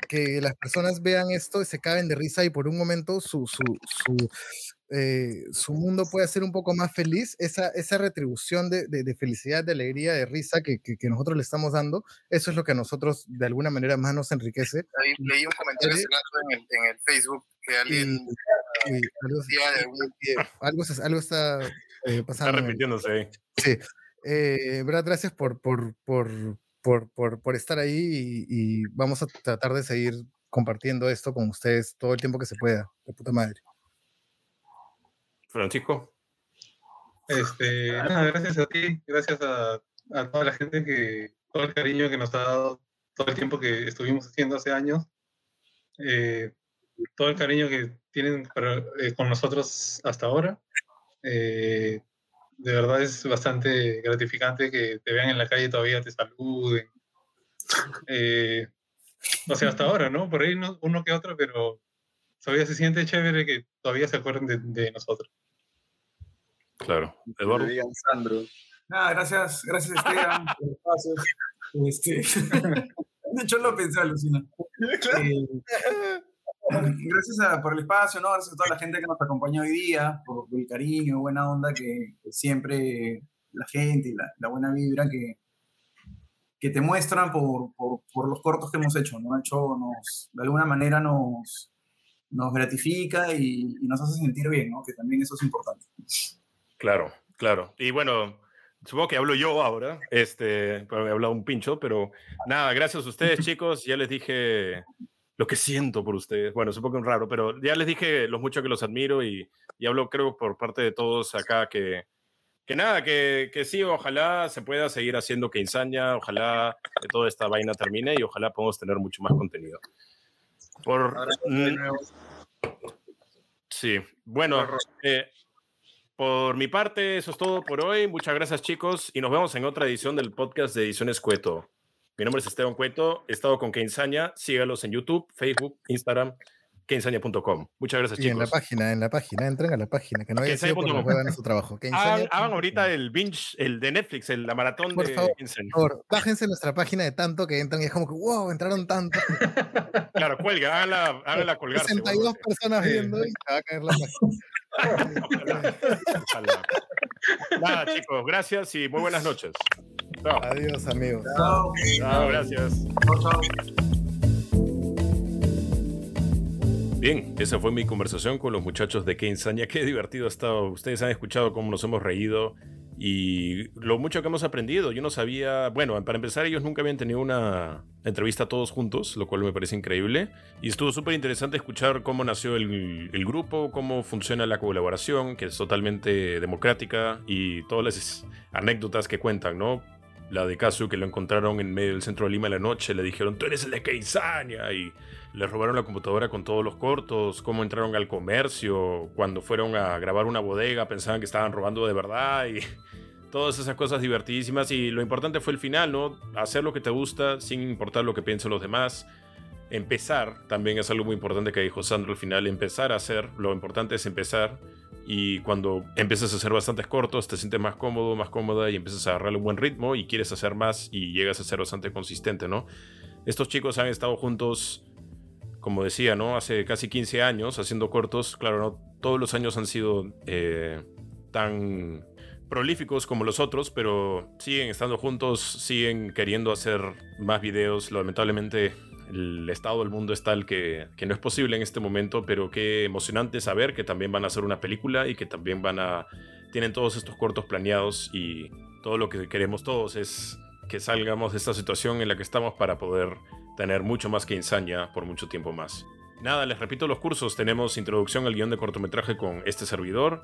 Speaker 3: que las personas vean esto y se caen de risa y por un momento su, su, su, eh, su mundo puede ser un poco más feliz, esa, esa retribución de, de- de felicidad, de alegría, de risa que, que- que nosotros le estamos dando, eso es lo que a nosotros de alguna manera más nos enriquece. Ahí leí un comentario en el, en el Facebook que alguien y algo, y algo, se- algo está eh,
Speaker 1: Está
Speaker 3: pasando. el-
Speaker 1: repitiéndose ahí.
Speaker 3: Sí. Eh, Brad, gracias por, por, por, por, por, por estar ahí y, y vamos a tratar de seguir compartiendo esto con ustedes todo el tiempo que se pueda. De puta madre.
Speaker 1: Francisco.
Speaker 6: Este, nada, gracias a ti, gracias a, a toda la gente que, todo el cariño que nos ha dado todo el tiempo que estuvimos haciendo hace años, eh, todo el cariño que tienen para- eh, con nosotros hasta ahora. Eh, de verdad es bastante gratificante que te vean en la calle todavía te saluden. Eh, o sea, hasta ahora, ¿no? Por ahí no- uno que otro, pero todavía se siente chévere que todavía se acuerden de, de nosotros.
Speaker 1: Claro. Eduardo.
Speaker 4: Sandro.
Speaker 8: Nada, gracias, gracias Esteban por el espacio. Este, de hecho lo pensé, alucina. Eh, gracias a- por el espacio, ¿no? Gracias a toda la gente que nos acompañó hoy día, por el cariño, buena onda que, que siempre la gente y la, la buena vibra que, que te muestran por, por, por los cortos que hemos hecho, ¿no? De hecho, nos, de alguna manera nos, nos gratifica y, y nos hace sentir bien, ¿no? Que también eso es importante.
Speaker 1: Claro, claro. Y bueno, supongo que hablo yo ahora, este, he hablado un pincho, pero nada, gracias a ustedes, chicos. Ya les dije lo que siento por ustedes. Bueno, es un poco raro, pero ya les dije lo mucho que los admiro y, y hablo, creo, por parte de todos acá que, que nada, que, que sí, ojalá se pueda seguir haciendo que ensaña, ojalá que toda esta vaina termine y ojalá podamos tener mucho más contenido. Por, mm. Sí, bueno, eh, por mi parte, eso es todo por hoy. Muchas gracias, chicos, y nos vemos en otra edición del podcast de Ediciones Cueto. Mi nombre es Esteban Cueto, he estado con Keinsaña. Sígalos en YouTube, Facebook, Instagram, keinsaña.com. Muchas gracias,
Speaker 3: Y en la
Speaker 1: chicos.
Speaker 3: página, en la página, entren a la página, que no haya sido por de su trabajo. que
Speaker 1: Hagan, ahorita el binge, el de Netflix, el, la maratón
Speaker 3: Por
Speaker 1: de
Speaker 3: favor.
Speaker 1: Keinsaña.
Speaker 3: Por favor, bájense nuestra página de tanto que entran y es como que, wow, entraron tanto.
Speaker 1: Claro, cuelga, háganla, háganla colgarse.
Speaker 3: 62
Speaker 1: huevón.
Speaker 3: personas
Speaker 6: Sí.
Speaker 3: viendo y se va a caer la página.
Speaker 1: Nada, chicos, gracias y muy buenas noches. Chao.
Speaker 3: Adiós, amigos.
Speaker 8: Chao.
Speaker 1: Chao, gracias.
Speaker 8: Chao, chao.
Speaker 1: Bien, esa fue mi conversación con los muchachos de Keinsaña. Qué divertido ha estado. Ustedes han escuchado cómo nos hemos reído y lo mucho que hemos aprendido. Yo no sabía, bueno, para empezar, ellos nunca habían tenido una entrevista todos juntos, lo cual me parece increíble. Y estuvo súper interesante escuchar cómo nació el, el grupo, cómo funciona la colaboración, que es totalmente democrática y todas las anécdotas que cuentan, ¿no? La de Kazu que lo encontraron en medio del centro de Lima en la noche, le dijeron, tú eres el de Keisaña, y le robaron la computadora con todos los cortos, cómo entraron al comercio, cuando fueron a grabar una bodega pensaban que estaban robando de verdad, y todas esas cosas divertidísimas. Y lo importante fue el final, ¿no? Hacer lo que te gusta sin importar lo que piensen los demás. Empezar también es algo muy importante que dijo Sandro al final, empezar a hacer, lo importante es empezar y cuando empiezas a hacer bastantes cortos te sientes más cómodo, más cómoda y empiezas a agarrarle un buen ritmo y quieres hacer más y llegas a ser bastante consistente, ¿no? Estos chicos han estado juntos, como decía, ¿no? Hace casi 15 años haciendo cortos, claro, no todos los años han sido eh, tan prolíficos como los otros, pero siguen estando juntos, siguen queriendo hacer más videos, lamentablemente el estado del mundo es tal que, que, no es posible en este momento, pero qué emocionante saber que también van a hacer una película y que también van a... tienen todos estos cortos planeados y todo lo que queremos todos es que salgamos de esta situación en la que estamos para poder tener mucho más que Insania por mucho tiempo más. Nada, les repito los cursos, tenemos introducción al guion de cortometraje con este servidor,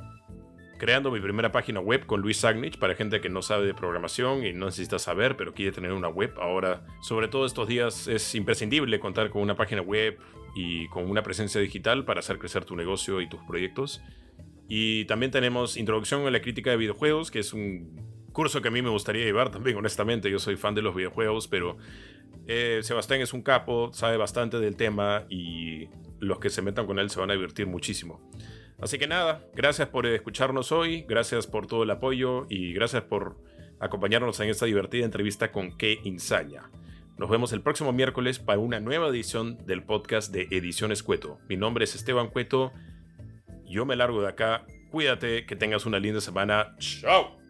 Speaker 1: creando mi primera página web con Luis Sagnich para gente que no sabe de programación y no necesita saber, pero quiere tener una web. Ahora, sobre todo estos días, es imprescindible contar con una página web y con una presencia digital para hacer crecer tu negocio y tus proyectos. Y también tenemos Introducción a la Crítica de Videojuegos, que es un curso que a mí me gustaría llevar también, honestamente. Yo soy fan de los videojuegos, pero eh, Sebastián es un capo, sabe bastante del tema y los que se metan con él se van a divertir muchísimo. Así que nada, gracias por escucharnos hoy, gracias por todo el apoyo y gracias por acompañarnos en esta divertida entrevista con Qué Insaña. Nos vemos el próximo miércoles para una nueva edición del podcast de Ediciones Cueto. Mi nombre es Esteban Cueto. Yo me largo de acá. Cuídate, que tengas una linda semana. ¡Chao!